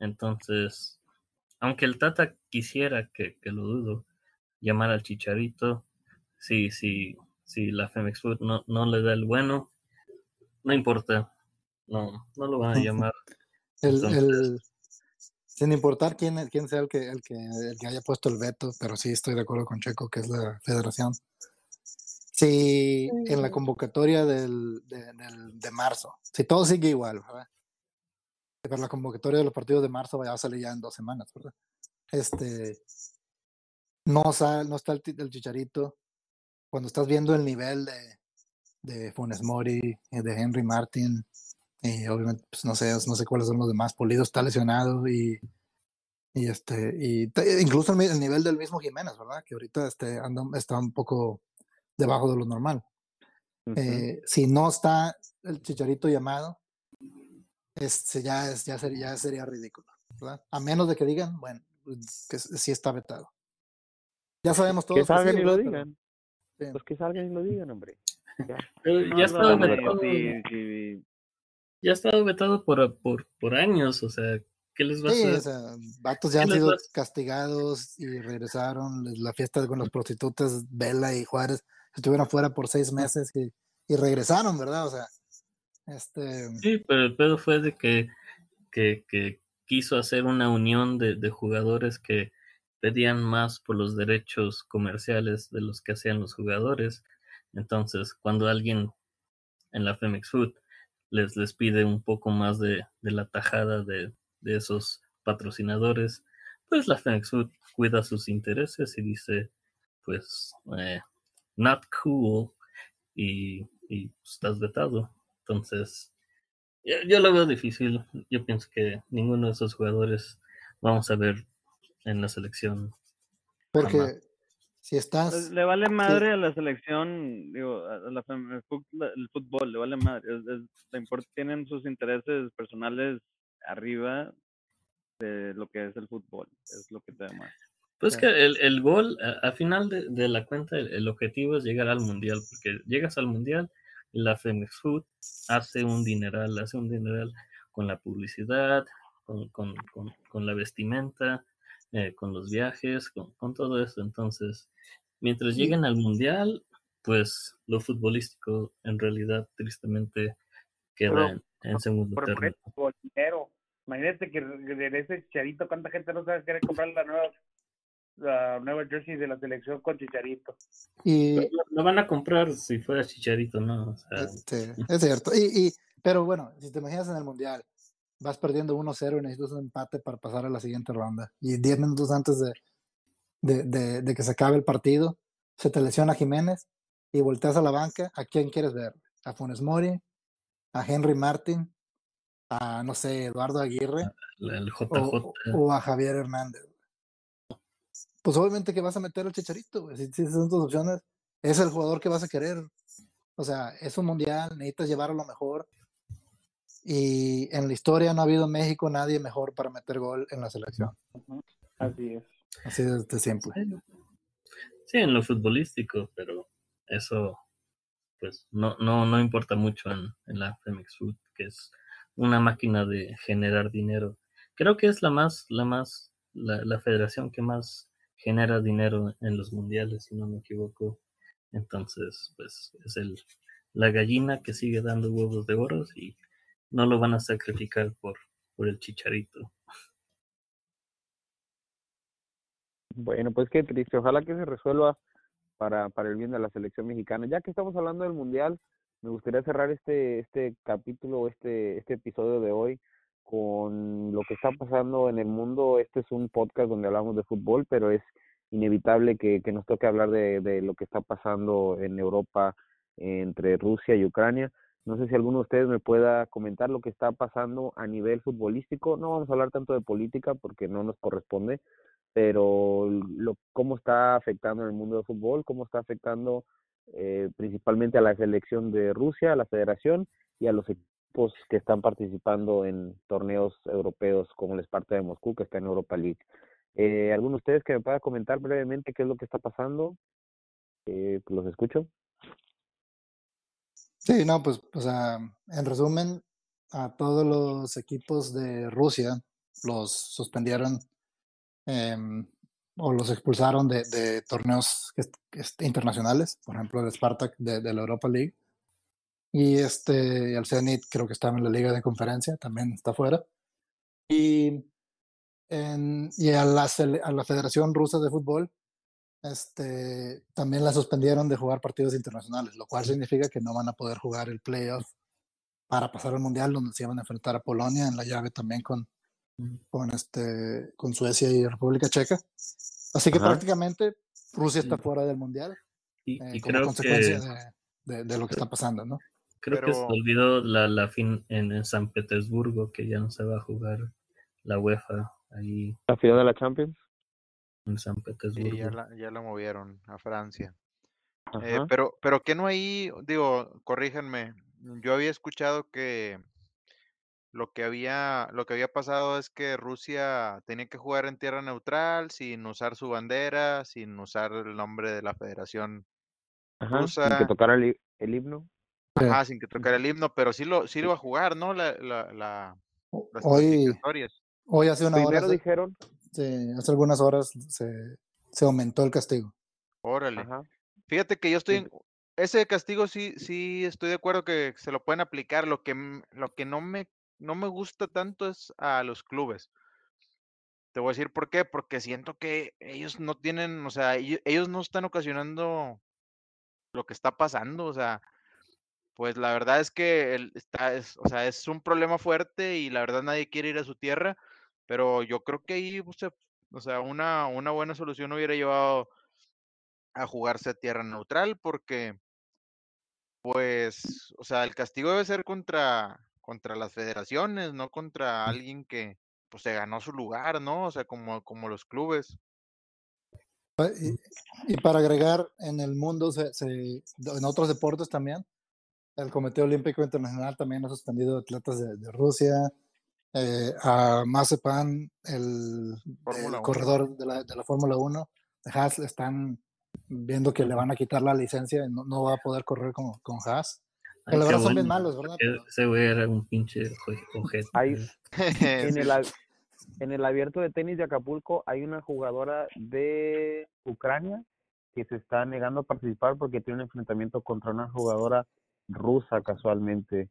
Entonces, aunque el Tata quisiera, que, que lo dudo, llamar al Chicharito, si, si, si la Femex Food no, no le da el bueno, no importa, no, no lo van a <laughs> llamar. El, el- sin importar quién, quién sea el que, el, que, el que haya puesto el veto, pero sí estoy de acuerdo con Checo, que es la federación. Si en la convocatoria del, de, del- de marzo, si todo sigue igual, ¿verdad? Pero la convocatoria de los partidos de marzo va a salir ya en dos semanas, ¿verdad? Este, no, sa- no está el, ti- el chicharito. Cuando estás viendo el nivel de, de Funes Mori, y de Henry Martin, y obviamente, pues no sé, no sé cuáles son los demás. Polido está lesionado y, y este, y te- incluso el, el nivel del mismo Jiménez, ¿verdad? Que ahorita este, anda, está un poco debajo de lo normal. Ujú. Eh, si no está el chicharito llamado, este, ya, es, ya, sería, ya sería ridículo, ¿verdad? A menos de que digan, bueno, que s- sí está vetado. Ya sabemos todos que salgan sí, y lo. Pero- digan. sí. Pues que salgan y lo digan, hombre. Ya. Pero No, ya no, no, vetado, sí, sí, ya ha estado vetado por, por, por años, o sea, ¿qué les va a hacer? o sea, vatos ya ¿Qué han sido vas- castigados y regresaron. La fiesta con las prostitutas, Vela y Juárez, estuvieron fuera por seis meses y, y regresaron, ¿verdad? O sea, este, Sí, pero el pedo fue de que, que, que quiso hacer una unión de, de jugadores que pedían más por los derechos comerciales de los que hacían los jugadores. Entonces, cuando alguien en la Femex Food les, les pide un poco más de, de la tajada de, de esos patrocinadores, pues la Femex Food cuida sus intereses y dice, pues, eh, not cool y, y estás vetado. Entonces, yo, yo lo veo difícil. Yo pienso que ninguno de esos jugadores vamos a ver en la selección. porque Jamás. Si estás, Le vale madre a la selección, digo, a la, el fútbol, le vale madre. Es, es- le import- tienen sus intereses personales arriba de lo que es el fútbol, es lo que te más. Pues que el, el gol, a- al final de, de la cuenta, el, el objetivo es llegar al mundial, porque llegas al mundial y la Femex Food hace un dineral, hace un dineral con la publicidad, con, con, con, con la vestimenta, eh, con los viajes, con, con todo eso. Entonces, mientras lleguen al mundial, pues lo futbolístico en realidad tristemente queda Pero- en, en segundo por eso, por dinero. Imagínate que de ese chicharito, cuánta gente no sabe querer comprar la nueva, la nueva jersey de la selección con chicharito. y Lo, lo van a comprar si fuera Chicharito, ¿no? O sea, este, <laughs> es cierto. Y, y, pero bueno, si te imaginas en el mundial, vas perdiendo 1-0 y necesitas un empate para pasar a la siguiente ronda. Y 10 minutos antes de, de, de- de que se acabe el partido, se te lesiona Jiménez y volteas a la banca. ¿A quién quieres ver? ¿A Funes Mori? ¿A Henry Martin? ¿A, no sé, Eduardo Aguirre? el JJ. o, o a Javier Hernández. Pues obviamente que vas a meter al Chicharito. Si, si son tus opciones, es el jugador que vas a querer. O sea, es un mundial, necesitas llevar a lo mejor. Y en la historia no ha habido en México nadie mejor para meter gol en la selección. Así es. Así de, de simple. Sí, en lo futbolístico, pero eso, pues, no, no, no importa mucho en, en la Femex Food, que es una máquina de generar dinero. Creo que es la más, la más, la, la federación que más genera dinero en los mundiales, si no me equivoco. Entonces, pues, es el, la gallina que sigue dando huevos de oro y no lo van a sacrificar por, por el chicharito. Bueno, pues qué triste. Ojalá que se resuelva para, para el bien de la selección mexicana. Ya que estamos hablando del Mundial, me gustaría cerrar este, este capítulo, este, este episodio de hoy con lo que está pasando en el mundo. Este es un podcast donde hablamos de fútbol, pero es inevitable que, que nos toque hablar de, de lo que está pasando en Europa entre Rusia y Ucrania. No sé si alguno de ustedes me pueda comentar lo que está pasando a nivel futbolístico. No vamos a hablar tanto de política porque no nos corresponde, pero lo, cómo está afectando el mundo del fútbol, cómo está afectando eh, principalmente a la selección de Rusia, a la federación y a los equipos que están participando en torneos europeos como el Sparta de Moscú, que está en Europa League. Eh, ¿Alguno de ustedes que me pueda comentar brevemente qué es lo que está pasando? Eh, los escucho. Sí, no, pues, o sea, en resumen, a todos los equipos de Rusia los suspendieron em, o los expulsaron de, torneos internacionales, por ejemplo el Spartak de, la Europa League. Y este, el Zenit creo que estaba en la Liga de Conferencia, también está fuera. Y, en- y a, la, a la Federación Rusa de Fútbol este, también la suspendieron de jugar partidos internacionales, lo cual significa que no van a poder jugar el playoff para pasar al Mundial, donde se iban a enfrentar a Polonia en la llave también con, con, este, con Suecia y República Checa. Así que Ajá. prácticamente Rusia está fuera del Mundial Y, eh, y como creo consecuencia que, de, de- de lo que está pasando, ¿no? creo que se olvidó la, la fin en, en San Petersburgo, que ya no se va a jugar la UEFA ahí La final de la Champions. En San Sí, Petersburgo. ya la, ya la movieron a Francia. Eh, pero, pero que no ahí, digo, corríjanme, yo había escuchado que lo que había, lo que había pasado es que Rusia tenía que jugar en tierra neutral, sin usar su bandera, sin usar el nombre de la federación Ajá. Sin que rusa, tocara el, hi- el himno. Sí. ajá, sin que tocara el himno, pero sí lo, sí lo iba a jugar, ¿no? La, la, la- O- las Hoy, hoy hace una hora, Primero dijeron, se- hace algunas horas se, se aumentó el castigo. Órale. ajá, Fíjate que yo estoy en ese castigo sí, sí estoy de acuerdo que se lo pueden aplicar. Lo que, lo que no me, no me gusta tanto es a los clubes. Te voy a decir por qué, porque siento que ellos no tienen, o sea, ello- ellos no están ocasionando lo que está pasando, o sea, pues la verdad es que el- está, es, o sea, es un problema fuerte y la verdad nadie quiere ir a su tierra, pero yo creo que ahí, o sea, o sea, una, una buena solución hubiera llevado a jugarse a tierra neutral, porque pues, o sea, el castigo debe ser contra, contra las federaciones, no contra alguien que pues se ganó su lugar, ¿no? O sea, como, como los clubes. Y, y para agregar, en el mundo, se, se- en otros deportes también, el Comité Olímpico Internacional también ha suspendido atletas de, de Rusia. Eh, a Mazepan, el, el corredor de la, de la Fórmula 1, de Haas, están viendo que le van a quitar la licencia y no, no va a poder correr con, con Haas. Que Ay, la verdad son bien malos, ¿verdad? Pero- Ese güey era un pinche <laughs> en, el, ab- en el abierto de tenis de Acapulco hay una jugadora de Ucrania que se está negando a participar porque tiene un enfrentamiento contra una jugadora rusa casualmente.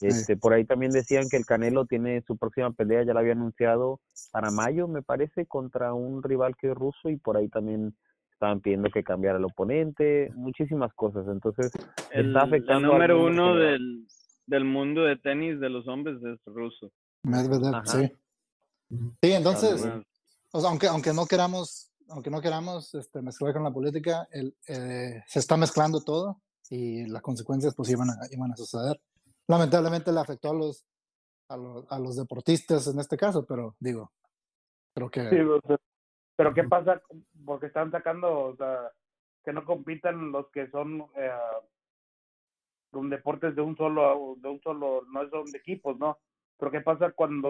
Este, por ahí también decían que el Canelo tiene su próxima pelea, ya la había anunciado para mayo, me parece, contra un rival que es ruso y por ahí también estaban pidiendo que cambiara el oponente, muchísimas cosas. Entonces, El, está el afectando al número uno del, del mundo de tenis de los hombres es ruso. Medvedev, Ajá. sí. Sí, entonces, Además, o sea, aunque, aunque no queramos, aunque no queramos este, mezclar con la política, el, eh, se está mezclando todo y las consecuencias pues iban a, iban a suceder. Lamentablemente le afectó a los, a los, a los deportistas en este caso, pero digo, creo que Sí, o sea, pero ¿qué pasa? Porque están sacando, o sea, que no compitan los que son eh, con deportes de un solo, de un solo, no son de equipos, ¿no? Pero ¿qué pasa cuando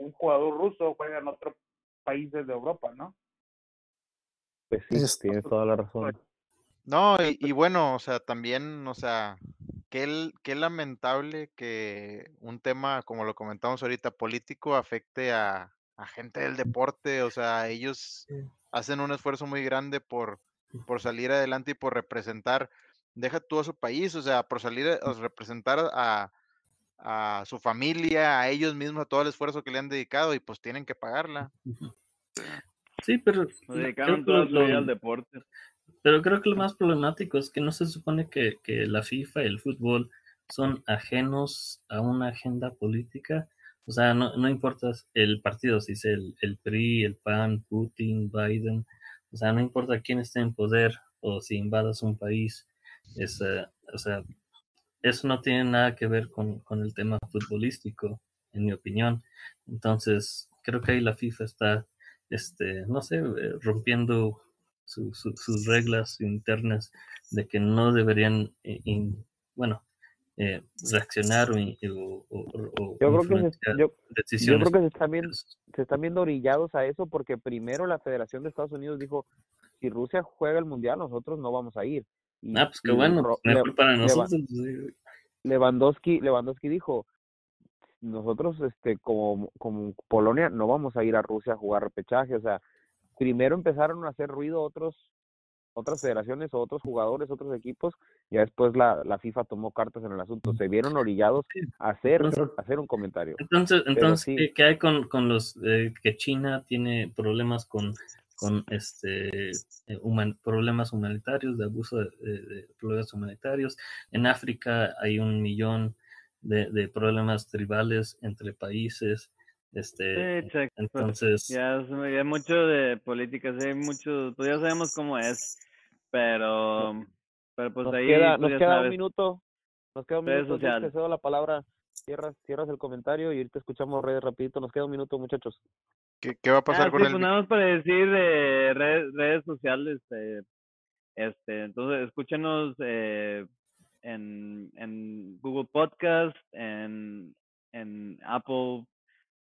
un jugador ruso juega en otro países de Europa, ¿no? pues sí, Es- tienes toda la razón. No, y, y bueno, o sea, también, o sea, qué, qué lamentable que un tema, como lo comentamos ahorita, político, afecte a, a gente del deporte. O sea, ellos hacen un esfuerzo muy grande por, por salir adelante y por representar, deja tú a su país, o sea, por salir a, representar a, a su familia, a ellos mismos, a todo el esfuerzo que le han dedicado y pues tienen que pagarla. Sí, pero se dedicaron toda lo- su vida al deporte. Pero creo que lo más problemático es que no se supone que, que la FIFA y el fútbol son ajenos a una agenda política. O sea, no, no importa el partido, si es el, el PRI, el PAN, Putin, Biden. O sea, no importa quién esté en poder o si invadas un país. Es, eh, o sea, eso no tiene nada que ver con, con el tema futbolístico, en mi opinión. Entonces, creo que ahí la FIFA está, este, no sé, eh, rompiendo su- su- sus reglas internas de que no deberían, eh, in- bueno, eh, reaccionar o, o- o- Yo creo que se, influenciar yo, yo decisiones. creo que se están viendo, se están viendo orillados a eso porque primero la Federación de Estados Unidos dijo si Rusia juega el mundial nosotros no vamos a ir. Y, Ah, pues qué bueno, mejor Le- para nosotros. sí. Lewandowski, Lewandowski dijo nosotros, este, como, como Polonia, no vamos a ir a Rusia a jugar repechaje. O sea, primero empezaron a hacer ruido otros otras federaciones o otros jugadores, otros equipos, y después la, la FIFA tomó cartas en el asunto. Se vieron orillados a hacer, Entonces- a hacer un comentario. Entonces, Pero entonces sí. ¿qué, qué hay con, con los eh, que China tiene problemas con, con este eh, human- problemas humanitarios, de abuso de, de- de problemas humanitarios? En África hay un millón de, de problemas tribales entre países. Este, Sí, entonces, Ya es, ya mucho de política, sí, hay mucho, pues ya sabemos cómo es, pero, pero pues Nos ahí, queda, pues nos queda un minuto. Nos queda un Redes minuto. sociales. Te cedo la palabra. Cierras, cierras el comentario y ahorita escuchamos redes rapidito. Nos queda un minuto, muchachos. ¿Qué, qué va a pasar Ah, con sí, el pues nada más para decir eh, redes, redes sociales, eh, este, entonces escúchenos eh, en, en Google Podcast, en, en Apple,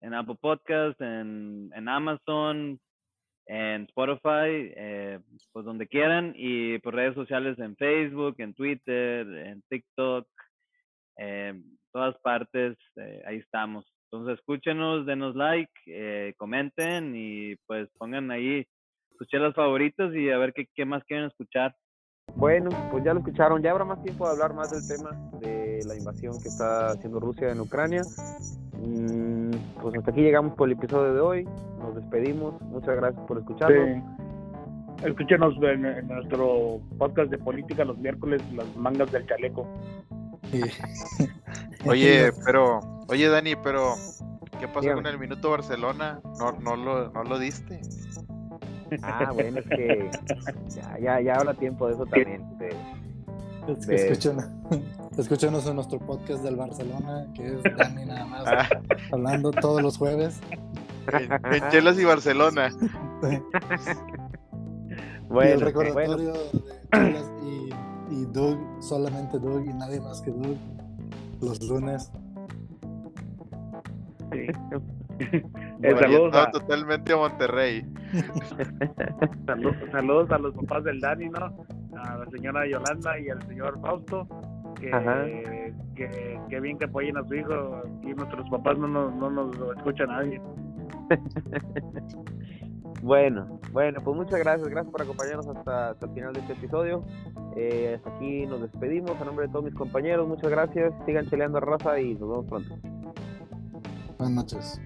en Apple Podcast, en, Amazon, en Spotify, eh, pues donde quieran, y por redes sociales en Facebook, en Twitter, en TikTok, eh, todas partes, eh, ahí estamos. Entonces escúchenos, denos like, eh, comenten y pues pongan ahí sus chelas favoritas y a ver qué, qué más quieren escuchar. Bueno, pues ya lo escucharon. Ya habrá más tiempo de hablar más del tema de la invasión que está haciendo Rusia en Ucrania. Mm, pues hasta aquí llegamos por el episodio de hoy. Nos despedimos. Muchas gracias por escucharnos. Sí. Escúchenos en, en nuestro podcast de política los miércoles, las mangas del chaleco. <laughs> Oye, pero, oye Dani, pero ¿qué pasó Dígame. con el minuto Barcelona? No, no lo, no lo diste. Ah, bueno, es que ya, ya, ya habla tiempo de eso <laughs> también. de- Es que escúchenos en nuestro podcast del Barcelona, que es Dani nada más Ah, hablando todos los jueves. en, en Chelas y Barcelona. y el bueno, recordatorio de Chelas y, y Doug, solamente Doug y nadie más que Doug, los lunes. Sí. <laughs> Bueno, saludos, a, totalmente a Monterrey. <laughs> salu- saludos a los papás del Dani, ¿no? A la señora Yolanda y al señor Fausto que, que, bien que apoyen a su hijo. y nuestros papás no nos, no nos escucha nadie. <laughs> bueno, bueno, pues muchas gracias. Gracias por acompañarnos hasta, hasta el final de este episodio. Eh, hasta aquí nos despedimos. A nombre de todos mis compañeros, muchas gracias. Sigan cheleando a raza y nos vemos pronto. Buenas noches.